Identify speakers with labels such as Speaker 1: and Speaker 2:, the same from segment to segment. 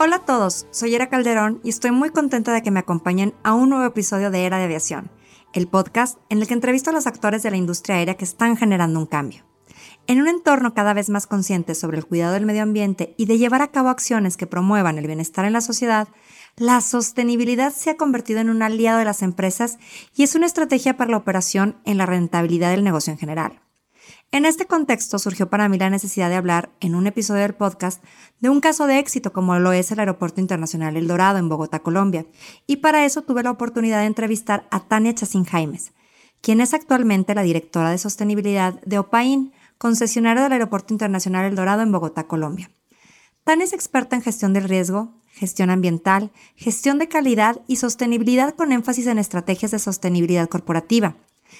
Speaker 1: Hola a todos, soy Era Calderón y estoy muy contenta de que me acompañen a un nuevo episodio de Era de Aviación, el podcast en el que entrevisto a los actores de la industria aérea que están generando un cambio. En un entorno cada vez más consciente sobre el cuidado del medio ambiente y de llevar a cabo acciones que promuevan el bienestar en la sociedad, la sostenibilidad se ha convertido en un aliado de las empresas y es una estrategia para la operación en la rentabilidad del negocio en general. En este contexto surgió para mí la necesidad de hablar en un episodio del podcast de un caso de éxito como lo es el Aeropuerto Internacional El Dorado en Bogotá, Colombia, y para eso tuve la oportunidad de entrevistar a Tania Chacín Jaimes, quien es actualmente la directora de sostenibilidad de OPAIN, concesionario del Aeropuerto Internacional El Dorado en Bogotá, Colombia. Tania es experta en gestión del riesgo, gestión ambiental, gestión de calidad y sostenibilidad con énfasis en estrategias de sostenibilidad corporativa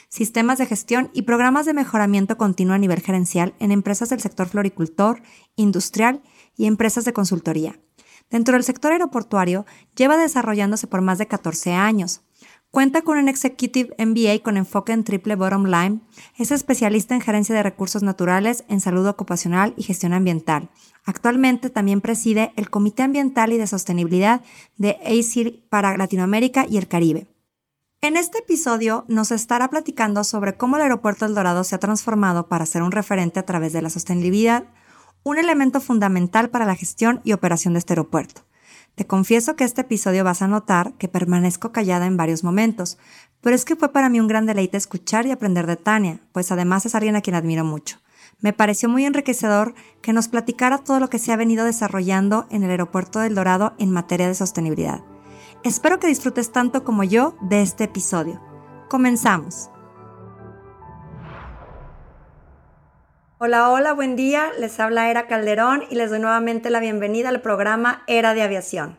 Speaker 1: sistemas de gestión y programas de mejoramiento continuo a nivel gerencial en empresas del sector floricultor, industrial y empresas de consultoría. Dentro del sector aeroportuario, lleva desarrollándose por más de 14 años. Cuenta con un Executive MBA con enfoque en triple bottom line. Es especialista en gerencia de recursos naturales, en salud ocupacional y gestión ambiental. Actualmente también preside el Comité Ambiental y de Sostenibilidad de ACIR para Latinoamérica y el Caribe. En este episodio nos estará platicando sobre cómo el aeropuerto El Dorado se ha transformado para ser un referente a través de la sostenibilidad, un elemento fundamental para la gestión y operación de este aeropuerto. Te confieso que este episodio vas a notar que permanezco callada en varios momentos, pero es que fue para mí un gran deleite escuchar y aprender de Tania, pues además es alguien a quien admiro mucho. Me pareció muy enriquecedor que nos platicara todo lo que se ha venido desarrollando en el aeropuerto del Dorado en materia de sostenibilidad. Espero que disfrutes tanto como yo de este episodio. Comenzamos. Hola, hola, buen día. Les habla Era Calderón y les doy nuevamente la bienvenida al programa Era de Aviación.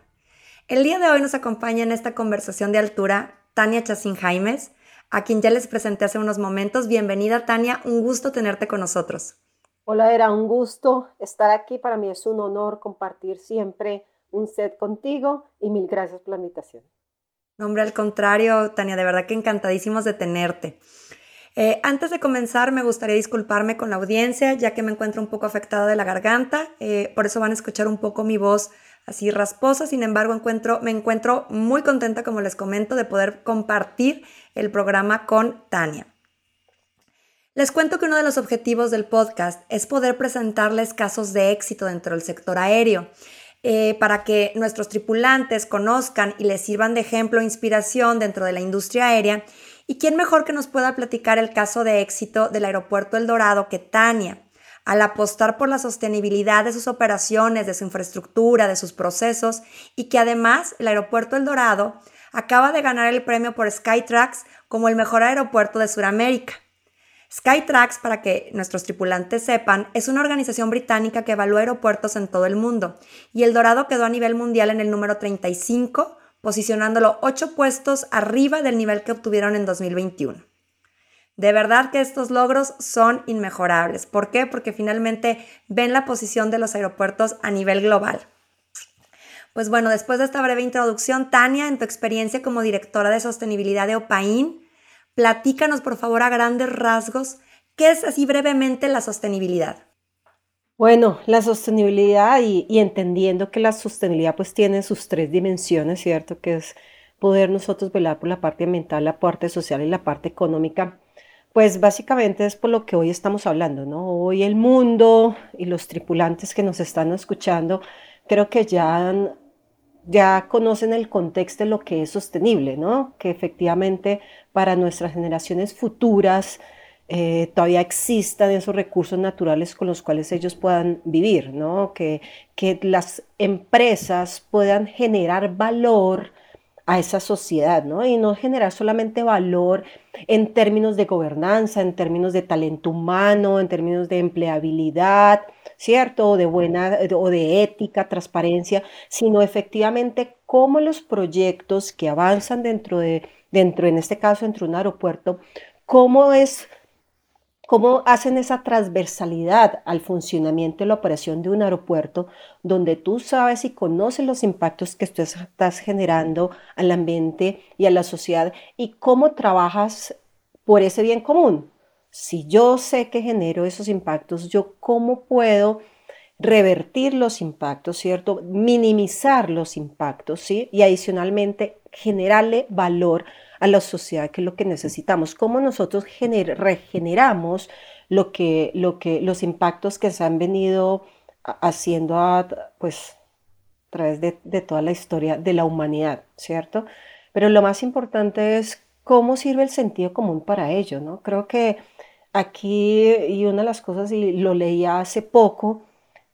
Speaker 1: El día de hoy nos acompaña en esta conversación de altura Tania Chacín Jaimes, a quien ya les presenté hace unos momentos. Bienvenida, Tania. Un gusto tenerte con nosotros.
Speaker 2: Hola, Era, un gusto estar aquí. Para mí es un honor compartir siempre un set contigo y mil gracias por la invitación.
Speaker 1: Hombre, al contrario, Tania, de verdad que encantadísimos de tenerte. Eh, antes de comenzar, me gustaría disculparme con la audiencia, ya que me encuentro un poco afectada de la garganta, eh, por eso van a escuchar un poco mi voz así rasposa, sin embargo, encuentro, me encuentro muy contenta, como les comento, de poder compartir el programa con Tania. Les cuento que uno de los objetivos del podcast es poder presentarles casos de éxito dentro del sector aéreo eh, para que nuestros tripulantes conozcan y les sirvan de ejemplo e inspiración dentro de la industria aérea. ¿Y quién mejor que nos pueda platicar el caso de éxito del aeropuerto El Dorado que Tania? Al apostar por la sostenibilidad de sus operaciones, de su infraestructura, de sus procesos y que además el aeropuerto El Dorado acaba de ganar el premio por Skytrax como el mejor aeropuerto de Sudamérica. Skytrax, para que nuestros tripulantes sepan, es una organización británica que evalúa aeropuertos en todo el mundo y El Dorado quedó a nivel mundial en el número 35, posicionándolo ocho puestos arriba del nivel que obtuvieron en 2021. De verdad que estos logros son inmejorables. ¿Por qué? Porque finalmente ven la posición de los aeropuertos a nivel global. Pues bueno, después de esta breve introducción, Tania, en tu experiencia como directora de sostenibilidad de OPAIN, Platícanos, por favor, a grandes rasgos, ¿qué es así brevemente la sostenibilidad?
Speaker 2: Bueno, la sostenibilidad y, entendiendo que la sostenibilidad pues tiene sus tres dimensiones, ¿cierto? Que es poder nosotros velar por la parte ambiental, la parte social y la parte económica. Pues básicamente es por lo que hoy estamos hablando, ¿no? Hoy el mundo y los tripulantes que nos están escuchando creo que ya ya conocen el contexto de lo que es sostenible, ¿no? Que efectivamente para nuestras generaciones futuras eh, todavía existan esos recursos naturales con los cuales ellos puedan vivir, ¿no? Que, que las empresas puedan generar valor a esa sociedad. Y no generar solamente valor en términos de gobernanza, en términos de talento humano, en términos de empleabilidad, ¿cierto? O de buena, o de ética, transparencia, sino efectivamente cómo los proyectos que avanzan dentro de, dentro, en este caso, dentro de un aeropuerto, cómo es cómo hacen esa transversalidad al funcionamiento y la operación de un aeropuerto, donde tú sabes y conoces los impactos que tú estás generando al ambiente y a la sociedad y cómo trabajas por ese bien común. Si yo sé que genero esos impactos, yo cómo puedo revertir los impactos, ¿cierto? Minimizar los impactos, ¿sí? Y adicionalmente generarle valor a la sociedad, que es lo que necesitamos, cómo nosotros regeneramos lo que, lo que, los impactos que se han venido haciendo a, pues, a través de, de toda la historia de la humanidad, ¿cierto? Pero lo más importante es cómo sirve el sentido común para ello, ¿no? Creo que aquí, y una de las cosas, y lo leía hace poco,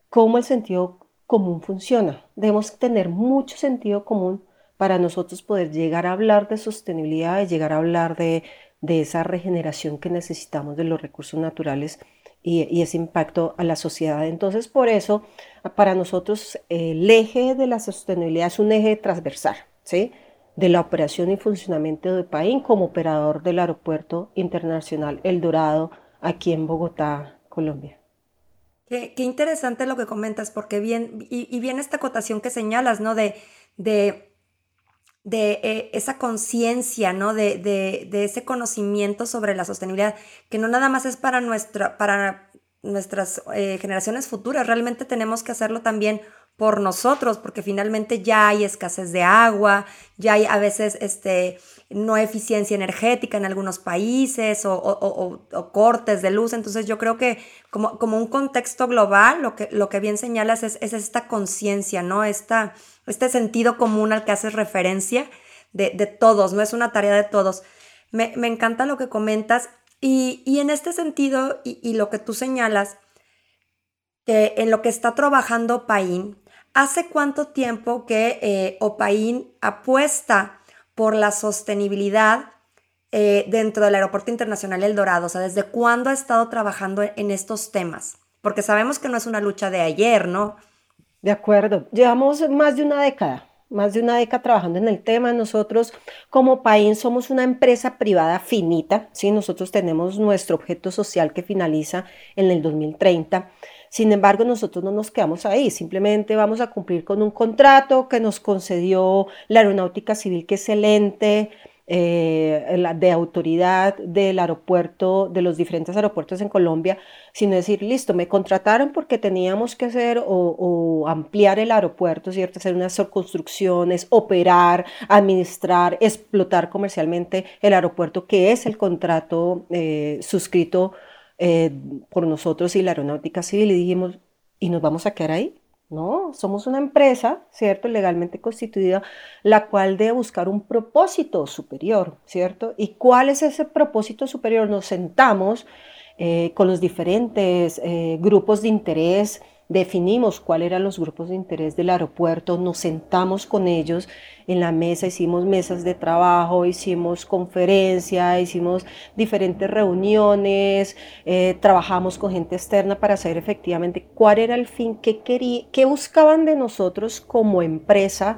Speaker 2: cómo el sentido común funciona. Debemos tener mucho sentido común para nosotros poder llegar a hablar de sostenibilidad y llegar a hablar de, esa regeneración que necesitamos de los recursos naturales y, ese impacto a la sociedad. Entonces, por eso, para nosotros el eje de la sostenibilidad es un eje transversal, ¿sí? De la operación y funcionamiento de PAIN como operador del Aeropuerto Internacional El Dorado aquí en Bogotá, Colombia.
Speaker 1: Qué, interesante lo que comentas, porque bien, y, bien esta acotación que señalas, ¿no? De, de de eh, esa conciencia, ¿no? De, de, ese conocimiento sobre la sostenibilidad, que no nada más es para, nuestra, para nuestras eh, generaciones futuras, realmente tenemos que hacerlo también por nosotros, porque finalmente ya hay escasez de agua, ya hay a veces este, no eficiencia energética en algunos países o, cortes de luz. Entonces yo creo que como, como un contexto global, lo que, lo que bien señalas es, es esta conciencia, ¿no? Esta, este sentido común al que haces referencia de, todos, no es una tarea de todos. Me, encanta lo que comentas y, en este sentido y, lo que tú señalas, que en lo que está trabajando Paín, ¿hace cuánto tiempo que eh, Opaín apuesta por la sostenibilidad eh, dentro del Aeropuerto Internacional El Dorado? O sea, ¿desde cuándo ha estado trabajando en estos temas? Porque sabemos que no es una lucha de ayer, ¿no?
Speaker 2: De acuerdo, llevamos más de una década, más de una década trabajando en el tema. Nosotros como país somos una empresa privada finita, ¿sí? nosotros tenemos nuestro objeto social que finaliza en el 2030. Sin embargo, nosotros no nos quedamos ahí, simplemente vamos a cumplir con un contrato que nos concedió la Aeronáutica Civil, que es excelente, eh, de autoridad del aeropuerto, de los diferentes aeropuertos en Colombia, sino decir, listo, me contrataron porque teníamos que hacer o, ampliar el aeropuerto, ¿cierto? Hacer unas construcciones, operar, administrar, explotar comercialmente el aeropuerto, que es el contrato eh, suscrito eh, por nosotros y la aeronáutica civil, y dijimos, ¿y nos vamos a quedar ahí? No, somos una empresa, ¿cierto? Legalmente constituida, la cual debe buscar un propósito superior, ¿cierto? ¿Y cuál es ese propósito superior? Nos sentamos eh, con los diferentes eh, grupos de interés, definimos cuáles eran los grupos de interés del aeropuerto, nos sentamos con ellos en la mesa, hicimos mesas de trabajo, hicimos conferencias, hicimos diferentes reuniones, eh, trabajamos con gente externa para saber efectivamente cuál era el fin, qué, quería, qué buscaban de nosotros como empresa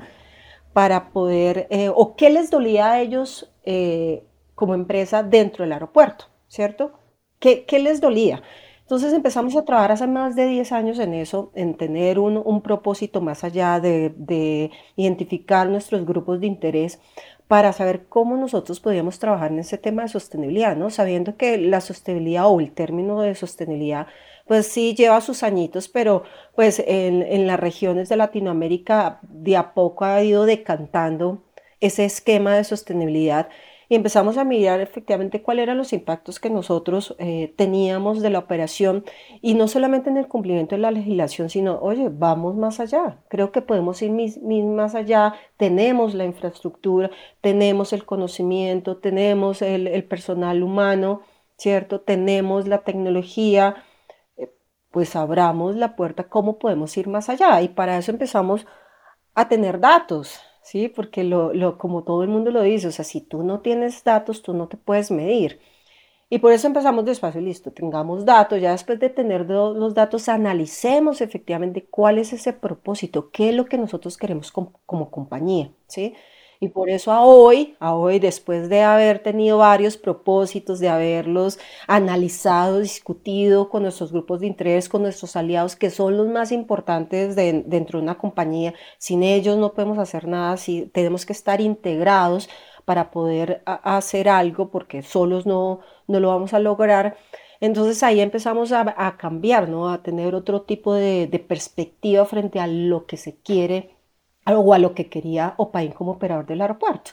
Speaker 2: para poder, eh, o qué les dolía a ellos eh, como empresa dentro del aeropuerto, ¿cierto? ¿Qué, qué les dolía? Entonces empezamos a trabajar hace más de 10 años en eso, en tener un, propósito más allá de, identificar nuestros grupos de interés para saber cómo nosotros podíamos trabajar en ese tema de sostenibilidad, ¿no? Sabiendo que la sostenibilidad o el término de sostenibilidad, pues sí lleva sus añitos, pero pues en, en las regiones de Latinoamérica de a poco ha ido decantando ese esquema de sostenibilidad y empezamos a mirar efectivamente cuáles eran los impactos que nosotros eh, teníamos de la operación y no solamente en el cumplimiento de la legislación, sino, oye, vamos más allá, creo que podemos ir más allá, tenemos la infraestructura, tenemos el conocimiento, tenemos el, personal humano, ¿cierto? Tenemos la tecnología, eh, pues abramos la puerta, ¿cómo podemos ir más allá? Y para eso empezamos a tener datos, ¿sí? Porque lo, como todo el mundo lo dice, o sea, si tú no tienes datos, tú no te puedes medir. Y por eso empezamos despacio, listo, tengamos datos, ya después de tener los datos, analicemos efectivamente cuál es ese propósito, qué es lo que nosotros queremos como, como compañía, ¿sí? Y por eso a hoy, a hoy, después de haber tenido varios propósitos, de haberlos analizado, discutido con nuestros grupos de interés, con nuestros aliados, que son los más importantes dentro de una compañía, sin ellos no podemos hacer nada, si tenemos que estar integrados para poder hacer algo, porque solos no, no lo vamos a lograr. Entonces ahí empezamos a, cambiar, ¿no? a tener otro tipo de, de perspectiva frente a lo que se quiere o a lo que quería Opaín como operador del aeropuerto.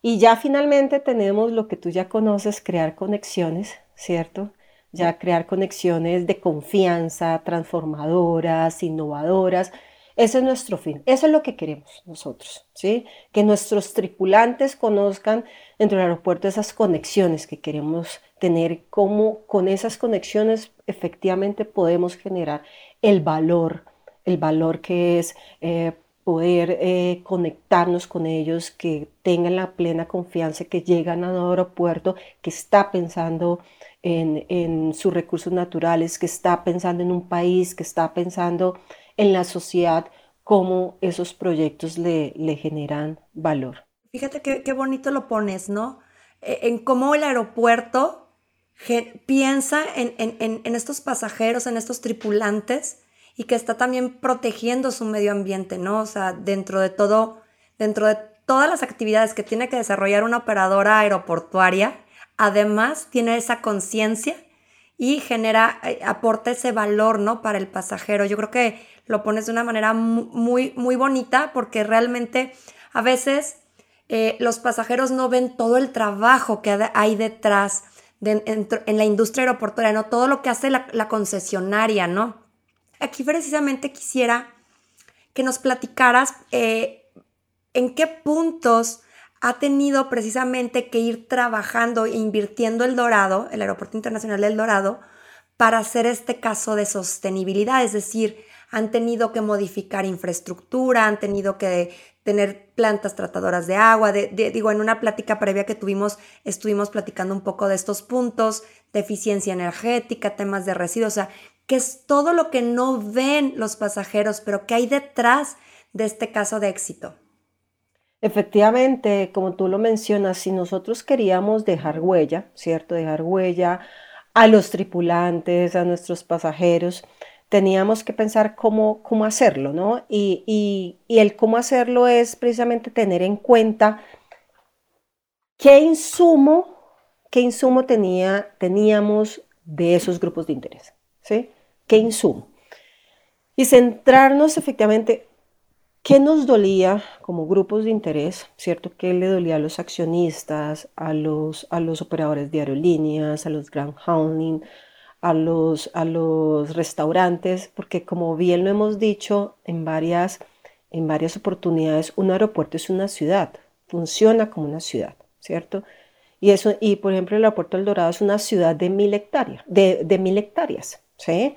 Speaker 2: Y ya finalmente tenemos lo que tú ya conoces, crear conexiones, ¿cierto? Ya crear conexiones de confianza, transformadoras, innovadoras. Ese es nuestro fin, eso es lo que queremos nosotros, ¿sí? Que nuestros tripulantes conozcan dentro del aeropuerto esas conexiones que queremos tener, cómo con esas conexiones efectivamente podemos generar el valor, el valor que es eh, poder eh, conectarnos con ellos, que tengan la plena confianza que llegan a un aeropuerto, que está pensando en, sus recursos naturales, que está pensando en un país, que está pensando en la sociedad, cómo esos proyectos le, le generan valor.
Speaker 1: Fíjate qué, bonito lo pones, ¿no? E, en cómo el aeropuerto piensa en, en estos pasajeros, en estos tripulantes, y que está también protegiendo su medio ambiente, ¿no? O sea, dentro de todo, dentro de todas las actividades que tiene que desarrollar una operadora aeroportuaria, además tiene esa conciencia y genera, eh, aporta ese valor, ¿no? Para el pasajero. Yo creo que lo pones de una manera muy, muy bonita porque realmente a veces eh, los pasajeros no ven todo el trabajo que hay detrás en, la industria aeroportuaria, ¿no? Todo lo que hace la, la concesionaria, ¿no? Aquí precisamente quisiera que nos platicaras eh, en qué puntos ha tenido precisamente que ir trabajando e invirtiendo el Dorado, el Aeropuerto Internacional del Dorado, para hacer este caso de sostenibilidad, es decir, han tenido que modificar infraestructura, han tenido que tener plantas tratadoras de agua. digo, en una plática previa que tuvimos, estuvimos platicando un poco de estos puntos, de eficiencia energética, temas de residuos, o sea, que es todo lo que no ven los pasajeros, pero que hay detrás de este caso de éxito.
Speaker 2: Efectivamente, como tú lo mencionas, si nosotros queríamos dejar huella, ¿cierto? Dejar huella a los tripulantes, a nuestros pasajeros, teníamos que pensar cómo, cómo hacerlo, ¿no? Y, el cómo hacerlo es precisamente tener en cuenta qué insumo, qué insumo tenía, teníamos de esos grupos de interés, ¿sí? Qué insumo. Y centrarnos efectivamente qué nos dolía como grupos de interés, ¿cierto? ¿Qué le dolía a los accionistas, a los, a los operadores de aerolíneas, a los ground handling, a los, a los restaurantes? Porque como bien lo hemos dicho en varias, en varias oportunidades, un aeropuerto es una ciudad, funciona como una ciudad, ¿cierto? Y, eso, y por ejemplo, el aeropuerto El Dorado es una ciudad de mil hectáreas, de, de mil hectáreas, ¿sí?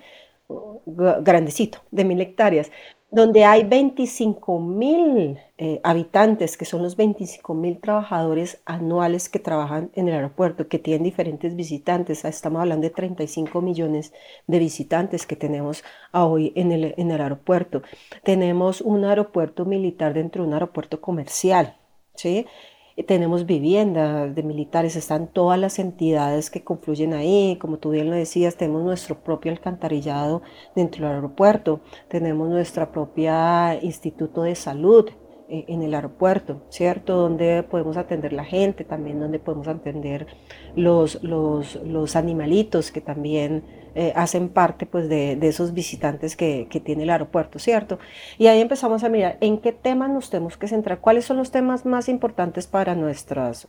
Speaker 2: Grandecito, de mil hectáreas, donde hay 25 mil eh, habitantes, que son los 25 mil trabajadores anuales que trabajan en el aeropuerto, que tienen diferentes visitantes. Estamos hablando de 35 millones de visitantes que tenemos hoy en el, en el aeropuerto. Tenemos un aeropuerto militar dentro de un aeropuerto comercial. ¿sí? Tenemos viviendas de militares, están todas las entidades que confluyen ahí, como tú bien lo decías, tenemos nuestro propio alcantarillado dentro del aeropuerto, tenemos nuestra propia instituto de salud eh, en el aeropuerto, ¿cierto? Donde podemos atender la gente, también donde podemos atender los, los, los animalitos que también eh, hacen parte pues, de, de esos visitantes que, que, tiene el aeropuerto, ¿cierto? Y ahí empezamos a mirar en qué temas nos tenemos que centrar, cuáles son los temas más importantes para nuestras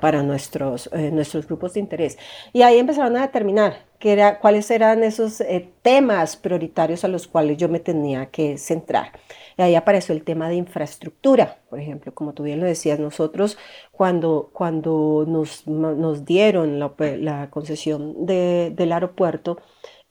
Speaker 2: para nuestros, eh, nuestros grupos de interés. Y ahí empezaron a determinar qué era, cuáles eran esos eh, temas prioritarios a los cuales yo me tenía que centrar. Y ahí apareció el tema de infraestructura, por ejemplo, como tú bien lo decías, nosotros cuando, cuando nos, nos dieron la, la concesión de, del aeropuerto,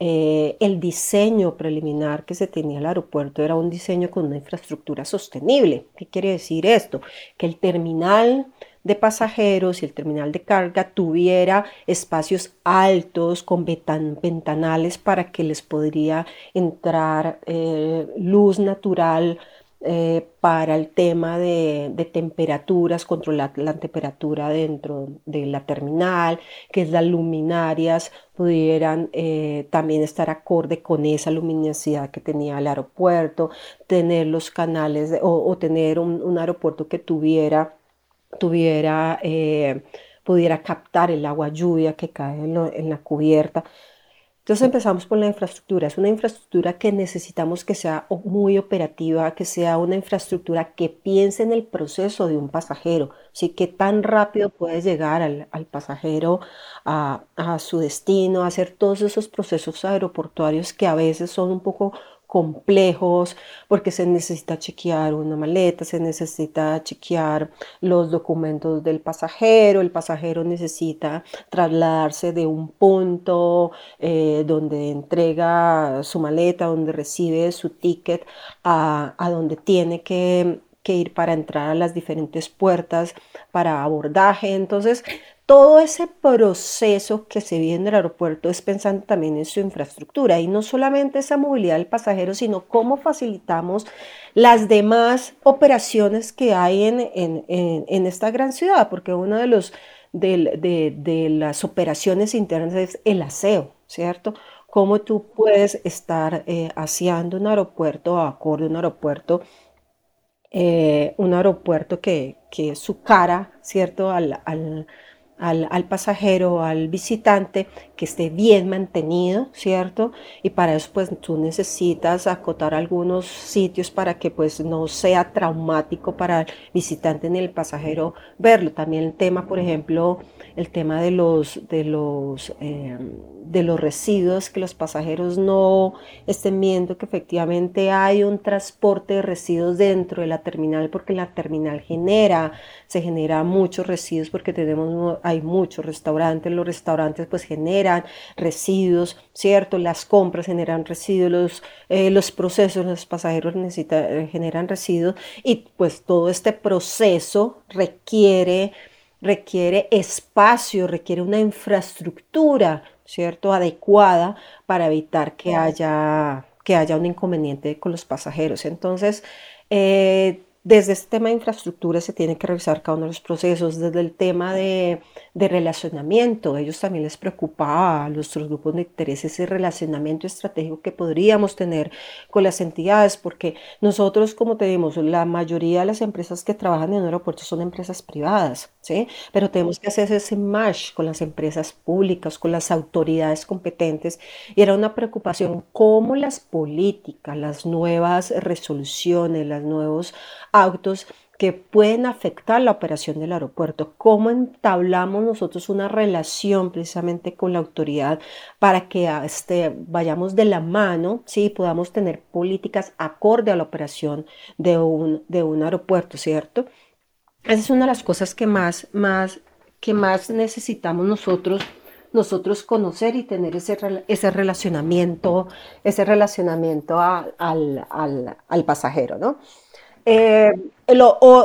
Speaker 2: eh, el diseño preliminar que se tenía el aeropuerto era un diseño con una infraestructura sostenible. ¿Qué quiere decir esto? Que el terminal de pasajeros y el terminal de carga tuviera espacios altos con ventanales para que les podría entrar eh, luz natural eh, para el tema de, temperaturas, controlar la temperatura dentro de la terminal, que las luminarias pudieran eh, también estar acorde con esa luminosidad que tenía el aeropuerto, tener los canales o, tener un, aeropuerto que tuviera, tuviera eh, pudiera captar el agua lluvia que cae en la cubierta. Entonces empezamos por la infraestructura. Es una infraestructura que necesitamos que sea muy operativa, que sea una infraestructura que piense en el proceso de un pasajero. ¿sí? Que tan rápido puede llegar al, pasajero a, a, su destino, hacer todos esos procesos aeroportuarios que a veces son un poco complejos porque se necesita chequear una maleta, se necesita chequear los documentos del pasajero, el pasajero necesita trasladarse de un punto eh, donde entrega su maleta, donde recibe su ticket, a, a donde tiene que, que ir para entrar a las diferentes puertas para abordaje. Entonces, todo ese proceso que se vive en el aeropuerto es pensando también en su infraestructura y no solamente esa movilidad del pasajero, sino cómo facilitamos las demás operaciones que hay en, esta gran ciudad, porque una de, los, de, las operaciones internas es el aseo, ¿cierto? Cómo tú puedes estar eh, aseando un aeropuerto, acorde a un aeropuerto, eh, un aeropuerto que, que su cara, ¿cierto? al, pasajero, al visitante, que esté bien mantenido, ¿cierto? Y para eso pues tú necesitas acotar algunos sitios para que pues no sea traumático para el visitante ni el pasajero verlo. También el tema, por ejemplo, el tema de los, de los, em, de los residuos, que los pasajeros no estén viendo que efectivamente hay un transporte de residuos dentro de la terminal, porque la terminal genera, se genera muchos residuos porque tenemos, hay muchos restaurantes, los restaurantes pues generan residuos, ¿cierto? Las compras generan residuos, los, eh, los procesos, los pasajeros necesitan, generan residuos y pues todo este proceso requiere requiere espacio, requiere una infraestructura, ¿cierto?, adecuada para evitar que haya, que haya un inconveniente con los pasajeros. Entonces, eh, desde este tema de infraestructura se tiene que revisar cada uno de los procesos, desde el tema de, relacionamiento, ellos también les preocupa a nuestros grupos de interés ese relacionamiento estratégico que podríamos tener con las entidades, porque nosotros, como tenemos, la mayoría de las empresas que trabajan en aeropuertos son empresas privadas, ¿sí? Pero tenemos que hacer ese match con las empresas públicas, con las autoridades competentes, y era una preocupación cómo las políticas, las nuevas resoluciones, los nuevos autos que pueden afectar la operación del aeropuerto, cómo entablamos nosotros una relación precisamente con la autoridad para que este, vayamos de la mano, ¿sí? podamos tener políticas acorde a la operación de un, de un aeropuerto, ¿cierto? Esa es una de las cosas que más, más, que más necesitamos nosotros nosotros conocer y tener ese, ese relacionamiento, ese relacionamiento al, al, al pasajero, ¿no? Eh,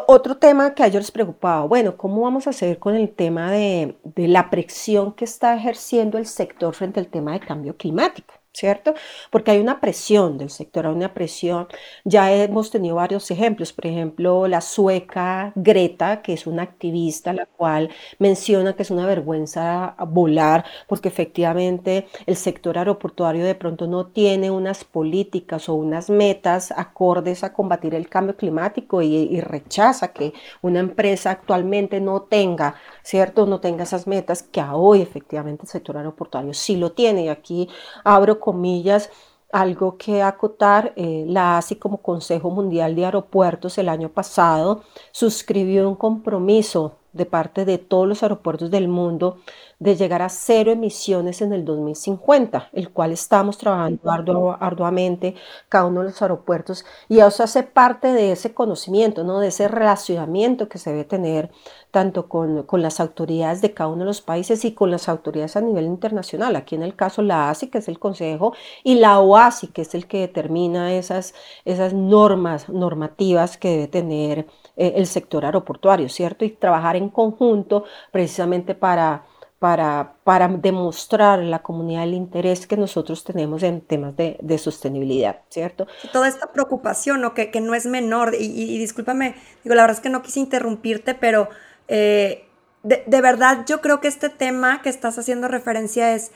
Speaker 2: otro tema que a ellos les preocupaba, bueno, ¿cómo vamos a hacer con el tema de, de la presión que está ejerciendo el sector frente al tema de cambio climático? ¿Cierto? Porque hay una presión del sector, hay una presión. Ya hemos tenido varios ejemplos, por ejemplo, la sueca Greta, que es una activista, la cual menciona que es una vergüenza volar, porque efectivamente el sector aeroportuario de pronto no tiene unas políticas o unas metas acordes a combatir el cambio climático y, y rechaza que una empresa actualmente no tenga, ¿cierto? No tenga esas metas que hoy efectivamente el sector aeroportuario sí lo tiene. Y aquí abro comillas, algo que acotar, eh, la ASI como Consejo Mundial de Aeropuertos el año pasado suscribió un compromiso de parte de todos los aeropuertos del mundo de llegar a cero emisiones en el 2050, el cual estamos trabajando arduamente cada uno de los aeropuertos y eso hace parte de ese conocimiento, ¿no? de ese relacionamiento que se debe tener tanto con, con, las autoridades de cada uno de los países y con las autoridades a nivel internacional. Aquí en el caso la ASI, que es el Consejo, y la OASI, que es el que determina esas, esas normas normativas que debe tener eh, el sector aeroportuario, ¿cierto? Y trabajar en conjunto precisamente para, para, para demostrar a la comunidad el interés que nosotros tenemos en temas de, de sostenibilidad, ¿cierto?
Speaker 1: Toda esta preocupación, ¿no? Que, que no es menor, y, y, discúlpame, digo, la verdad es que no quise interrumpirte, pero eh, de, de, verdad yo creo que este tema que estás haciendo referencia es,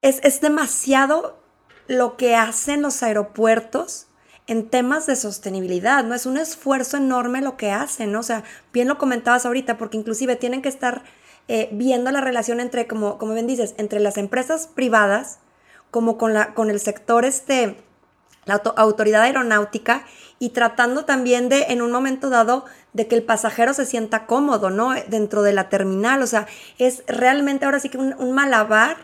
Speaker 1: es, es demasiado lo que hacen los aeropuertos en temas de sostenibilidad, ¿no? Es un esfuerzo enorme lo que hacen, ¿no? O sea, bien lo comentabas ahorita, porque inclusive tienen que estar eh, viendo la relación entre, como, como bien dices, entre las empresas privadas, como con, la, con el sector, este, la auto, autoridad aeronáutica, y tratando también de, en un momento dado, de que el pasajero se sienta cómodo, ¿no? Dentro de la terminal, o sea, es realmente ahora sí que un, un malabar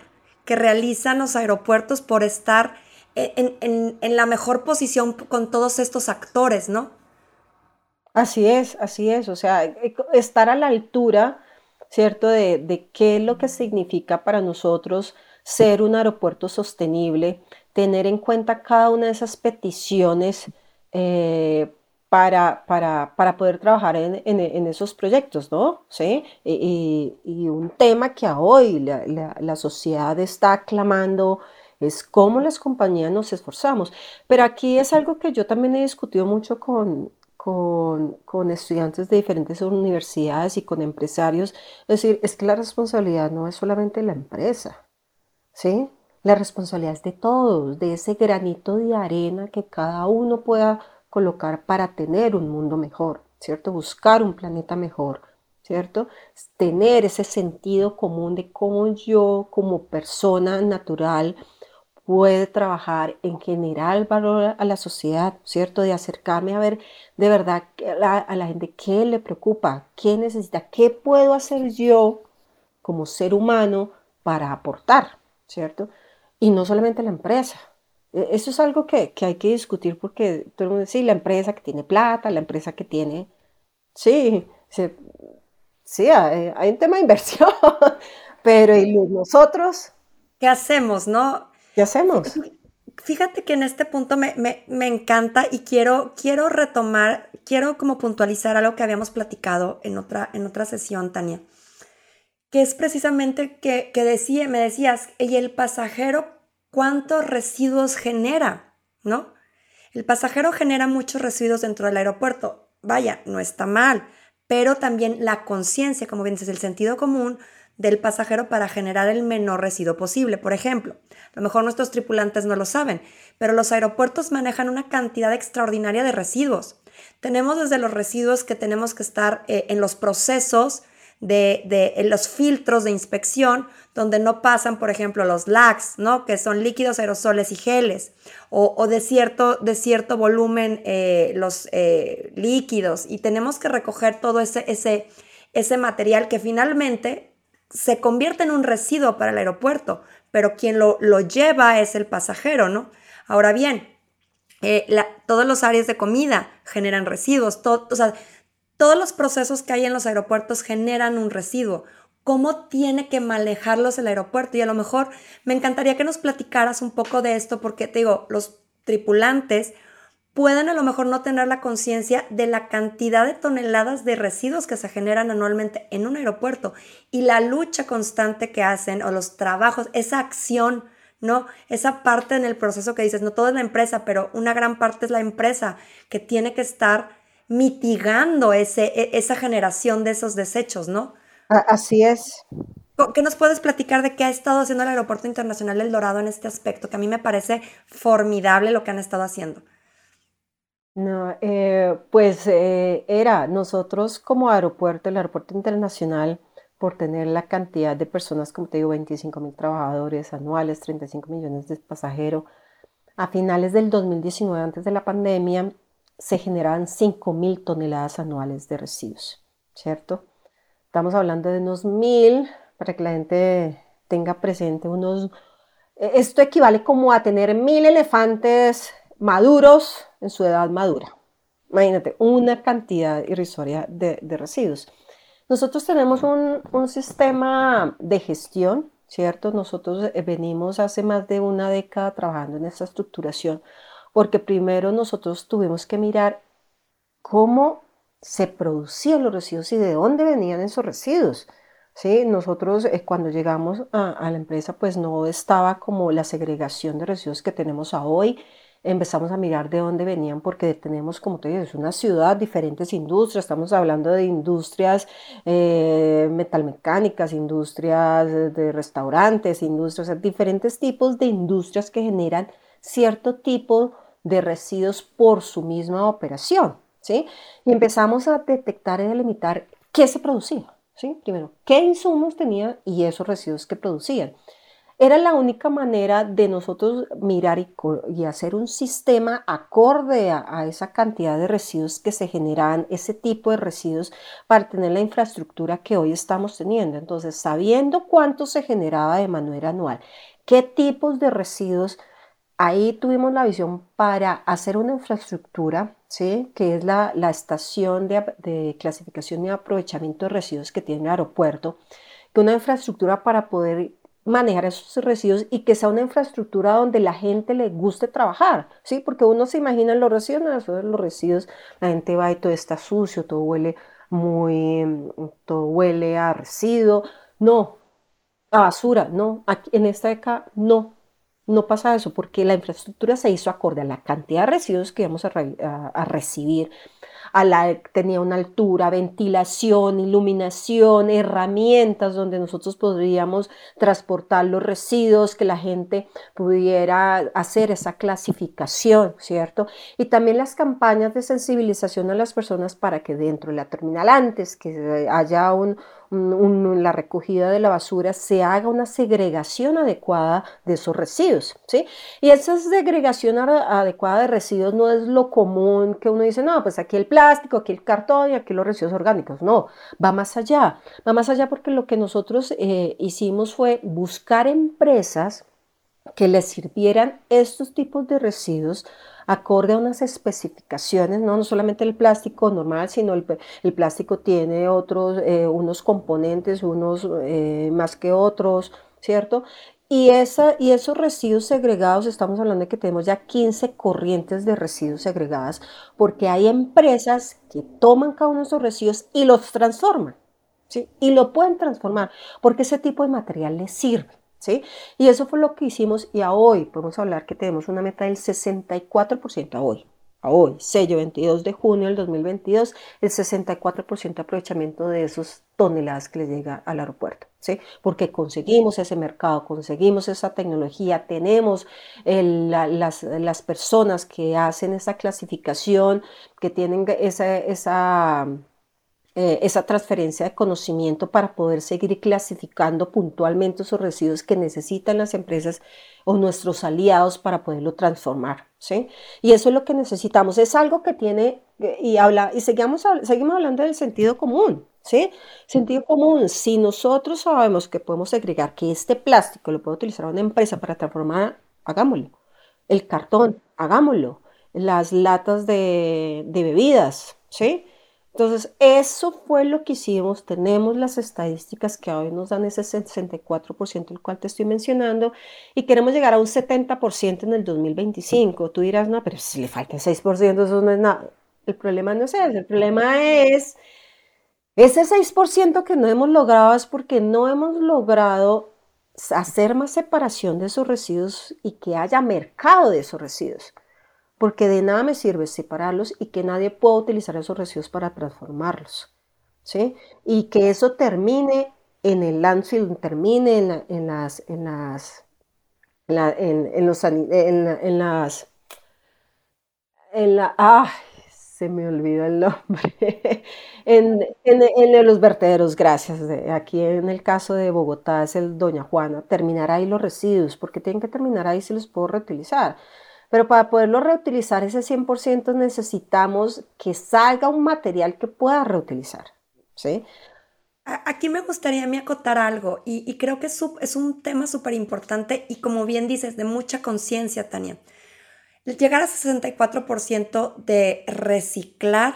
Speaker 1: que realizan los aeropuertos por estar en, en, la mejor posición con todos estos actores, ¿no?
Speaker 2: Así es, así es, o sea, e, estar a la altura, ¿cierto? De, de qué es lo que significa para nosotros ser un aeropuerto sostenible, tener en cuenta cada una de esas peticiones eh, para, para, para, poder trabajar en, en, esos proyectos, ¿no? ¿Sí? Y, un tema que hoy la, la, la sociedad está aclamando es cómo las compañías nos esforzamos. Pero aquí es algo que yo también he discutido mucho con, con, estudiantes de diferentes universidades y con empresarios. Es decir, es que la responsabilidad no es solamente la empresa, ¿sí? La responsabilidad es de todos, de ese granito de arena que cada uno pueda colocar para tener un mundo mejor, ¿cierto? Buscar un planeta mejor, ¿cierto? Tener ese sentido común de cómo yo como persona natural puede trabajar en generar valor a la sociedad, ¿cierto? De acercarme a ver de verdad a la, gente qué le preocupa, qué necesita, qué puedo hacer yo como ser humano para aportar, ¿cierto? Y no solamente la empresa. E, eso es algo que, que hay que discutir porque todo el mundo dice, la empresa que tiene plata, la empresa que tiene... Sí, sí, sí hay, hay un tema de inversión, pero ¿y nosotros?
Speaker 1: ¿Qué hacemos, no?
Speaker 2: ¿Qué hacemos?
Speaker 1: Fíjate que en este punto me, me, me, encanta y quiero, quiero retomar, quiero como puntualizar algo que habíamos platicado en otra, en otra sesión, Tania, que es precisamente que, que decía, me decías, y el pasajero, ¿cuántos residuos genera? ¿No? El pasajero genera muchos residuos dentro del aeropuerto. Vaya, no está mal, pero también la conciencia, como bien dices, el sentido común, del pasajero para generar el menor residuo posible. Por ejemplo, a lo mejor nuestros tripulantes no lo saben, pero los aeropuertos manejan una cantidad extraordinaria de residuos. Tenemos desde los residuos que tenemos que estar eh, en los procesos de, de los filtros de inspección, donde no pasan, por ejemplo, los LACs, ¿no? que son líquidos, aerosoles y geles, o, o de, cierto, de cierto volumen eh, los eh, líquidos, y tenemos que recoger todo ese, ese, ese material que finalmente se convierte en un residuo para el aeropuerto, pero quien lo, lo lleva es el pasajero, ¿no? Ahora bien, eh, todos los áreas de comida generan residuos, o sea, todos los procesos que hay en los aeropuertos generan un residuo. ¿Cómo tiene que manejarlos el aeropuerto? Y a lo mejor me encantaría que nos platicaras un poco de esto, porque te digo, los tripulantes pueden a lo mejor no tener la conciencia de la cantidad de toneladas de residuos que se generan anualmente en un aeropuerto y la lucha constante que hacen o los trabajos, esa acción, ¿no? Esa parte en el proceso que dices, no todo es la empresa, pero una gran parte es la empresa que tiene que estar mitigando ese, e, esa generación de esos desechos, ¿no?
Speaker 2: Así es.
Speaker 1: ¿Qué nos puedes platicar de qué ha estado haciendo el Aeropuerto Internacional El Dorado en este aspecto? Que a mí me parece formidable lo que han estado haciendo.
Speaker 2: No, eh, pues eh, era nosotros como aeropuerto, el aeropuerto internacional, por tener la cantidad de personas, como te digo, 25 mil trabajadores anuales, 35 millones de pasajeros, a finales del 2019, antes de la pandemia, se generaban 5 mil toneladas anuales de residuos, ¿cierto? Estamos hablando de unos mil, para que la gente tenga presente, unos... E, esto equivale como a tener mil elefantes maduros en su edad madura. Imagínate, una cantidad irrisoria de, residuos. Nosotros tenemos un, un, sistema de gestión, ¿cierto? Nosotros eh, venimos hace más de una década trabajando en esta estructuración, porque primero nosotros tuvimos que mirar cómo se producían los residuos y de dónde venían esos residuos. ¿sí? Nosotros eh, cuando llegamos a, la empresa pues no estaba como la segregación de residuos que tenemos hoy. Empezamos a mirar de dónde venían porque tenemos, como te digo, una ciudad, diferentes industrias. Estamos hablando de industrias eh, metalmecánicas, industrias de restaurantes, industrias, diferentes tipos de industrias que generan cierto tipo de residuos por su misma operación. ¿sí? Y empezamos a detectar y delimitar qué se producía. ¿sí? Primero, qué insumos tenía y esos residuos que producían. Era la única manera de nosotros mirar y, hacer un sistema acorde a, esa cantidad de residuos que se generaban, ese tipo de residuos, para tener la infraestructura que hoy estamos teniendo. Entonces, sabiendo cuánto se generaba de manera anual, qué tipos de residuos ahí tuvimos la visión para hacer una infraestructura, ¿sí? que es la, estación de, clasificación y aprovechamiento de residuos que tiene el aeropuerto, una infraestructura para poder manejar esos residuos y que sea una infraestructura donde la gente le guste trabajar, ¿sí? Porque uno se imagina los residuos, los residuos, la gente va y todo está sucio, todo huele muy, todo huele a residuo, no, a basura, no, en esta época no, no pasa eso porque la infraestructura se hizo acorde a la cantidad de residuos que íbamos a, recibir, a la, tenía una altura, ventilación, iluminación, herramientas donde nosotros podríamos transportar los residuos, que la gente pudiera hacer esa clasificación, ¿cierto? Y también las campañas de sensibilización a las personas para que dentro de la terminal antes que haya un, la recogida de la basura, se haga una segregación adecuada de esos residuos, ¿sí? Y esa segregación adecuada de residuos no es lo común que uno dice, no, pues aquí el plástico, aquí el cartón y aquí los residuos orgánicos. No, va más allá, va más allá porque lo que nosotros eh, hicimos fue buscar empresas que les sirvieran estos tipos de residuos acorde a unas especificaciones, no, no solamente el plástico normal, sino el, plástico tiene otros, eh, unos componentes, unos eh, más que otros, ¿cierto? Y, esa, y esos residuos segregados, estamos hablando de que tenemos ya 15 corrientes de residuos segregadas, porque hay empresas que toman cada uno de esos residuos y los transforman, ¿sí? Y lo pueden transformar, porque ese tipo de material les sirve. ¿Sí? Y eso fue lo que hicimos y a hoy podemos hablar que tenemos una meta del 64% a hoy. A hoy, sello 22 de junio del 2022, el 64% de aprovechamiento de esos toneladas que le llega al aeropuerto, ¿sí? Porque conseguimos ese mercado, conseguimos esa tecnología, tenemos las, las, personas que hacen esa clasificación, que tienen esa, esa eh, esa transferencia de conocimiento para poder seguir clasificando puntualmente esos residuos que necesitan las empresas o nuestros aliados para poderlo transformar. ¿sí? Y eso es lo que necesitamos. Es algo que tiene, eh, y, habla, y seguimos, seguimos hablando del sentido común. ¿sí? Sentido común, si nosotros sabemos que podemos segregar que este plástico lo puede utilizar una empresa para transformar, hagámoslo. El cartón, hagámoslo. Las latas de bebidas, ¿sí? Entonces, eso fue lo que hicimos. Tenemos las estadísticas que hoy nos dan ese 64%, el cual te estoy mencionando, y queremos llegar a un 70% en el 2025. Tú dirás, no, pero si le falta el 6%, eso no es nada. El problema no es ese, el problema es ese 6% que no hemos logrado es porque no hemos logrado hacer más separación de esos residuos y que haya mercado de esos residuos porque de nada me sirve separarlos y que nadie pueda utilizar esos residuos para transformarlos. ¿sí? Y que eso termine en el landfill, termine en, en las, en las, en, los, en, las, en la, ah, se me olvidó el nombre, en, en, los vertederos, gracias. Aquí en el caso de Bogotá es el Doña Juana, terminar ahí los residuos, porque tienen que terminar ahí si los puedo reutilizar. Pero para poderlo reutilizar ese 100% necesitamos que salga un material que pueda reutilizar. ¿sí?
Speaker 1: Aquí me gustaría me acotar algo y, creo que es, es un tema súper importante y como bien dices, de mucha conciencia, Tania. Llegar a 64% de reciclar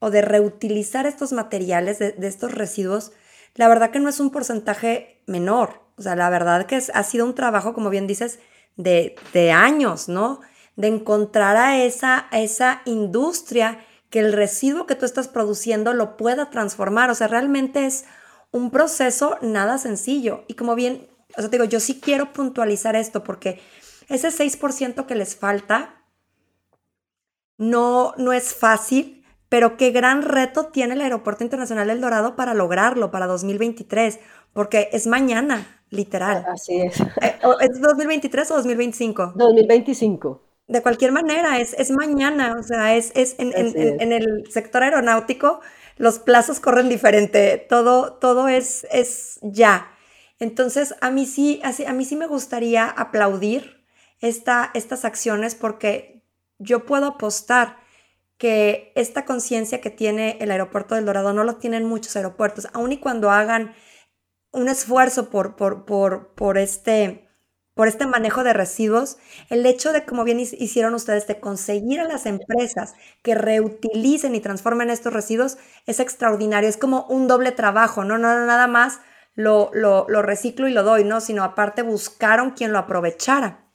Speaker 1: o de reutilizar estos materiales, de, estos residuos, la verdad que no es un porcentaje menor. O sea, la verdad que ha sido un trabajo, como bien dices, de, años, ¿no? De encontrar a esa, esa industria que el residuo que tú estás produciendo lo pueda transformar. O sea, realmente es un proceso nada sencillo. Y como bien, o sea, digo, yo sí quiero puntualizar esto porque ese 6% que les falta no, no es fácil, pero qué gran reto tiene el Aeropuerto Internacional del Dorado para lograrlo para 2023, porque es mañana, literal.
Speaker 2: Así es.
Speaker 1: Eh, ¿Es 2023 o 2025?
Speaker 2: 2025.
Speaker 1: De cualquier manera, es, es mañana, o sea, es, es, en, en, el sector aeronáutico los plazos corren diferente, todo, todo es, es ya. Entonces, a mí sí, a mí sí me gustaría aplaudir esta, estas acciones porque yo puedo apostar que esta conciencia que tiene el aeropuerto del Dorado no lo tienen muchos aeropuertos, aun y cuando hagan un esfuerzo por, por, por, por este por este manejo de residuos, el hecho de, como bien hicieron ustedes, de conseguir a las empresas que reutilicen y transformen estos residuos es extraordinario. Es como un doble trabajo, no, no, nada más lo, lo, lo reciclo y lo doy, ¿no? Sino aparte buscaron quien lo aprovechara.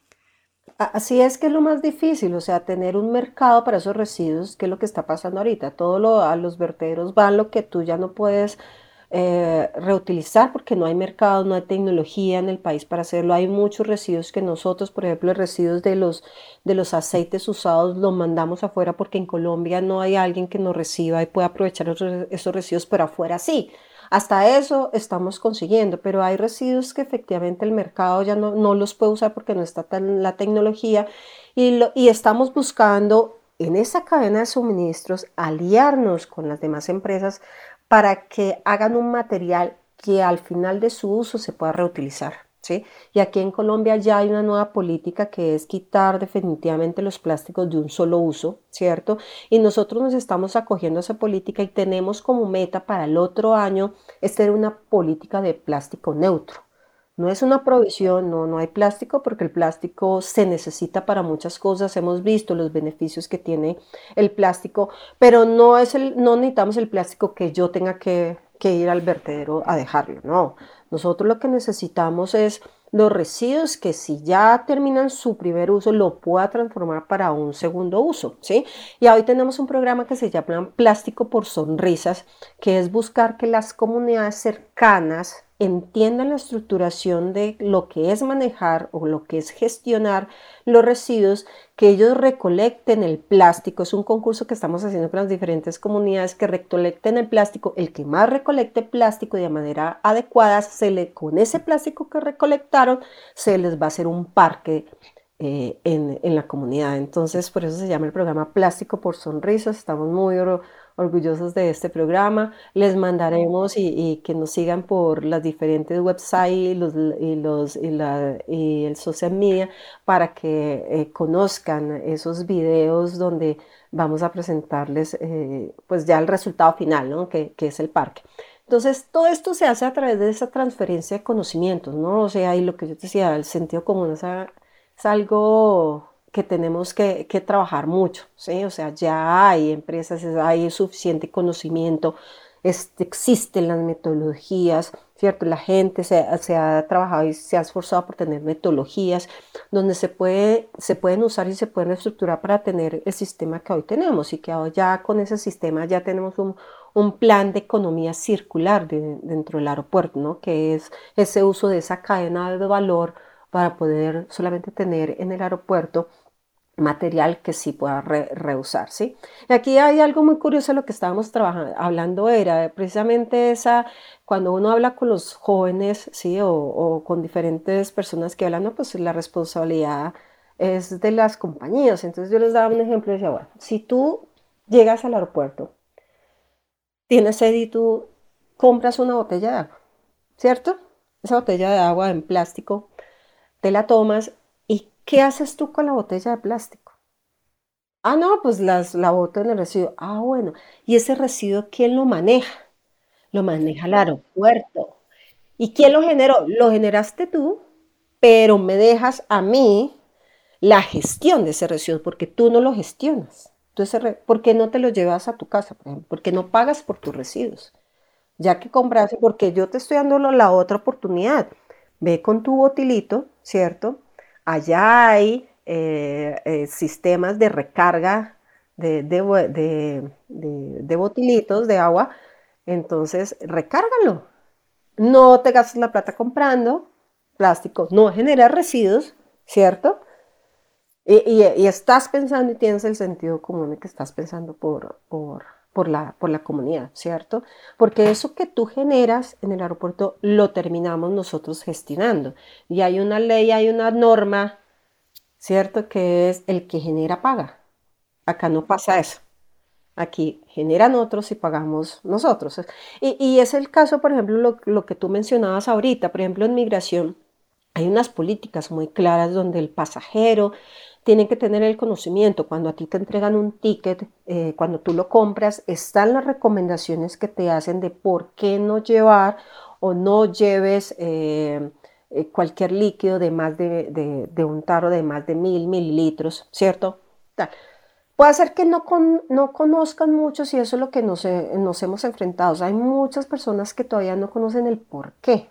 Speaker 2: Así es que es lo más difícil, o sea, tener un mercado para esos residuos, que es lo que está pasando ahorita. Todo lo, a los vertederos van lo que tú ya no puedes eh, reutilizar porque no hay mercado, no hay tecnología en el país para hacerlo. Hay muchos residuos que nosotros, por ejemplo, los residuos de los, de los aceites usados los mandamos afuera porque en Colombia no hay alguien que nos reciba y pueda aprovechar esos, residuos, pero afuera sí. Hasta eso estamos consiguiendo, pero hay residuos que efectivamente el mercado ya no, no los puede usar porque no está tan la tecnología y, y estamos buscando en esa cadena de suministros aliarnos con las demás empresas para que hagan un material que al final de su uso se pueda reutilizar. ¿sí? Y aquí en Colombia ya hay una nueva política que es quitar definitivamente los plásticos de un solo uso, ¿cierto? Y nosotros nos estamos acogiendo a esa política y tenemos como meta para el otro año es tener una política de plástico neutro. No es una provisión, no, no hay plástico porque el plástico se necesita para muchas cosas. Hemos visto los beneficios que tiene el plástico, pero no, es el, no necesitamos el plástico que yo tenga que, ir al vertedero a dejarlo. No, nosotros lo que necesitamos es los residuos que si ya terminan su primer uso lo pueda transformar para un segundo uso, ¿sí? Y hoy tenemos un programa que se llama Plástico por Sonrisas, que es buscar que las comunidades cercanas entiendan la estructuración de lo que es manejar o lo que es gestionar los residuos, que ellos recolecten el plástico. Es un concurso que estamos haciendo con las diferentes comunidades que recolecten el plástico. El que más recolecte plástico de manera adecuada, se le, con ese plástico que recolectaron, se les va a hacer un parque eh, en, en, la comunidad. Entonces, por eso se llama el programa Plástico por Sonrisas. Estamos muy orgullosos de este programa. Les mandaremos y, que nos sigan por las diferentes websites los, y, los, y, la, y el social media para que eh, conozcan esos videos donde vamos a presentarles eh, pues ya el resultado final, ¿no? que, que es el parque. Entonces, todo esto se hace a través de esa transferencia de conocimientos, ¿no? O sea, y lo que yo te decía, el sentido común es, es algo que tenemos que, trabajar mucho, ¿sí? O sea, ya hay empresas, hay suficiente conocimiento, existen las metodologías, ¿cierto? La gente se, ha trabajado y se ha esforzado por tener metodologías donde se, puede, se pueden usar y se pueden estructurar para tener el sistema que hoy tenemos y que ya con ese sistema ya tenemos un, plan de economía circular dentro del aeropuerto, ¿no? Que es ese uso de esa cadena de valor para poder solamente tener en el aeropuerto material que sí pueda reusar, ¿sí? Aquí hay algo muy curioso lo que estábamos trabajando, hablando era precisamente esa, cuando uno habla con los jóvenes, ¿sí? O, con diferentes personas que hablan, no, pues la responsabilidad es de las compañías. Entonces yo les daba un ejemplo y decía, bueno, si tú llegas al aeropuerto, tienes sed y tú compras una botella de agua, ¿cierto? Esa botella de agua en plástico, te la tomas ¿Qué haces tú con la botella de plástico? Ah, no, pues las, la boto en el residuo. Ah, bueno. ¿Y ese residuo quién lo maneja? Lo maneja el aeropuerto. ¿Y quién lo generó? Lo generaste tú, pero me dejas a mí la gestión de ese residuo, porque tú no lo gestionas. Entonces, ¿por qué no te lo llevas a tu casa, por ejemplo? Porque no pagas por tus residuos. Ya que compraste, porque yo te estoy dando la otra oportunidad. Ve con tu botilito, ¿cierto? Allá hay eh, eh, sistemas de recarga de, de, de botilitos de agua, entonces recárgalo. No te gastes la plata comprando plástico, no genera residuos, ¿cierto? Y, estás pensando y tienes el sentido común de que estás pensando por, por, por, la, por la comunidad, ¿cierto? Porque eso que tú generas en el aeropuerto lo terminamos nosotros gestionando. Y hay una ley, hay una norma, ¿cierto? Que es el que genera paga. Acá no pasa eso. Aquí generan otros y pagamos nosotros. Y, es el caso, por ejemplo, lo, lo que tú mencionabas ahorita. Por ejemplo, en migración hay unas políticas muy claras donde el pasajero tienen que tener el conocimiento. Cuando a ti te entregan un ticket, eh, cuando tú lo compras, están las recomendaciones que te hacen de por qué no llevar o no lleves eh, eh, cualquier líquido de más de, un tarro de más de mil mililitros, ¿cierto? Puede ser que no, no conozcan muchos y eso es lo que nos, nos hemos enfrentado. hay muchas personas que todavía no conocen el por qué.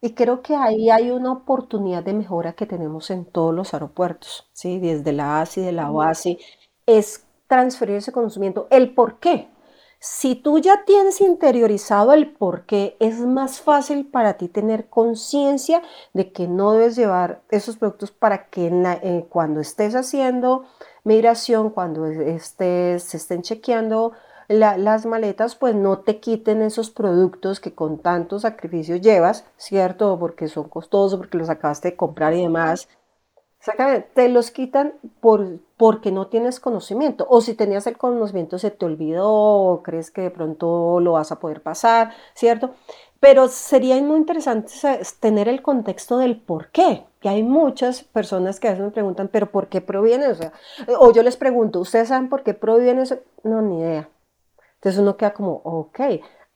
Speaker 2: Y creo que ahí hay una oportunidad de mejora que tenemos en todos los aeropuertos, ¿sí? Desde la ASI, de la OASI, es transferir ese conocimiento, el por qué. Si tú ya tienes interiorizado el por qué, es más fácil para ti tener conciencia de que no debes llevar esos productos para que eh, cuando estés haciendo migración, cuando estés, se estén chequeando las maletas pues no te quiten esos productos que con tanto sacrificio llevas, ¿cierto? Porque son costosos, porque los acabaste de comprar y demás. Te los quitan por, porque no tienes conocimiento. O si tenías el conocimiento se te olvidó, o crees que de pronto lo vas a poder pasar, ¿cierto? Pero sería muy interesante tener el contexto del por qué. Que hay muchas personas que a veces me preguntan, ¿pero por qué proviene? O, o yo les pregunto, ¿ustedes saben por qué proviene eso? No, ni idea. Entonces uno queda como, ok,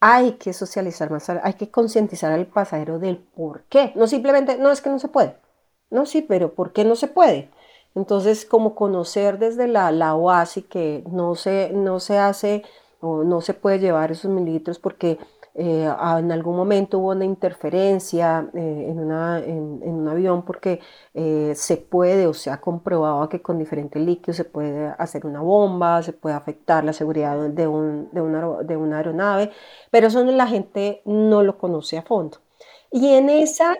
Speaker 2: hay que socializar más, hay que concientizar al pasajero del por qué. No simplemente, no es que no se puede. No, sí, pero ¿por qué no se puede? Entonces, como conocer desde la, la OASI que no se, no se hace o no se puede llevar esos mililitros porque eh, en algún momento hubo una interferencia eh, en, una, en, un avión porque eh, se puede o se ha comprobado que con diferentes líquidos se puede hacer una bomba, se puede afectar la seguridad de, una, de una aeronave, pero eso la gente no lo conoce a fondo. Y en esa,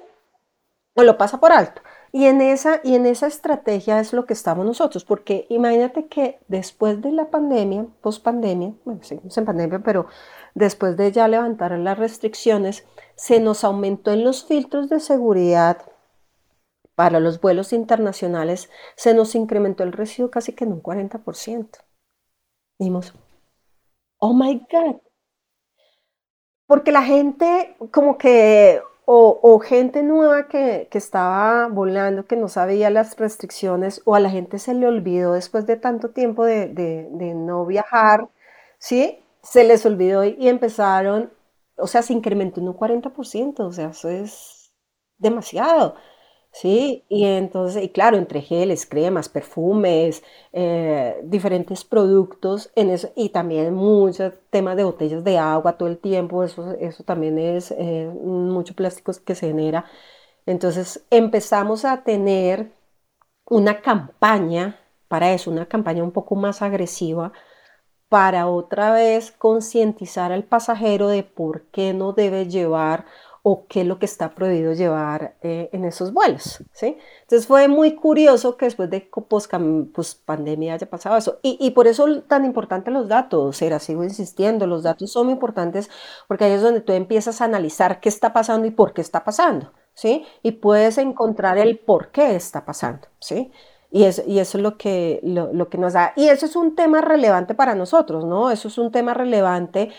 Speaker 2: o lo pasa por alto. Y en, esa, y en esa estrategia es lo que estamos nosotros, porque imagínate que después de la pandemia, post pandemia, bueno, seguimos en pandemia, pero después de ya levantar las restricciones, se nos aumentó en los filtros de seguridad para los vuelos internacionales, se nos incrementó el residuo casi que en un 40%. Dimos, oh my God. Porque la gente como que, o, gente nueva que, estaba volando, que no sabía las restricciones, o a la gente se le olvidó después de tanto tiempo de, no viajar, ¿sí? se les olvidó y empezaron, o sea, se incrementó en un 40%, o sea, eso es demasiado. ¿Sí? Y entonces, y claro, entre geles, cremas, perfumes, eh, diferentes productos, en eso, y también muchos temas de botellas de agua todo el tiempo, eso, eso también es eh, mucho plástico que se genera. Entonces empezamos a tener una campaña para eso, una campaña un poco más agresiva para otra vez concientizar al pasajero de por qué no debe llevar o qué es lo que está prohibido llevar eh, en esos vuelos, ¿sí? Entonces fue muy curioso que después de post pandemia haya pasado eso. Y, por eso tan importante los datos, era, sigo insistiendo, los datos son muy importantes porque ahí es donde tú empiezas a analizar qué está pasando y por qué está pasando, ¿sí? Y puedes encontrar el por qué está pasando, ¿sí? Y, eso es lo que, lo, que nos da. Y eso es un tema relevante para nosotros, ¿no? Eso es un tema relevante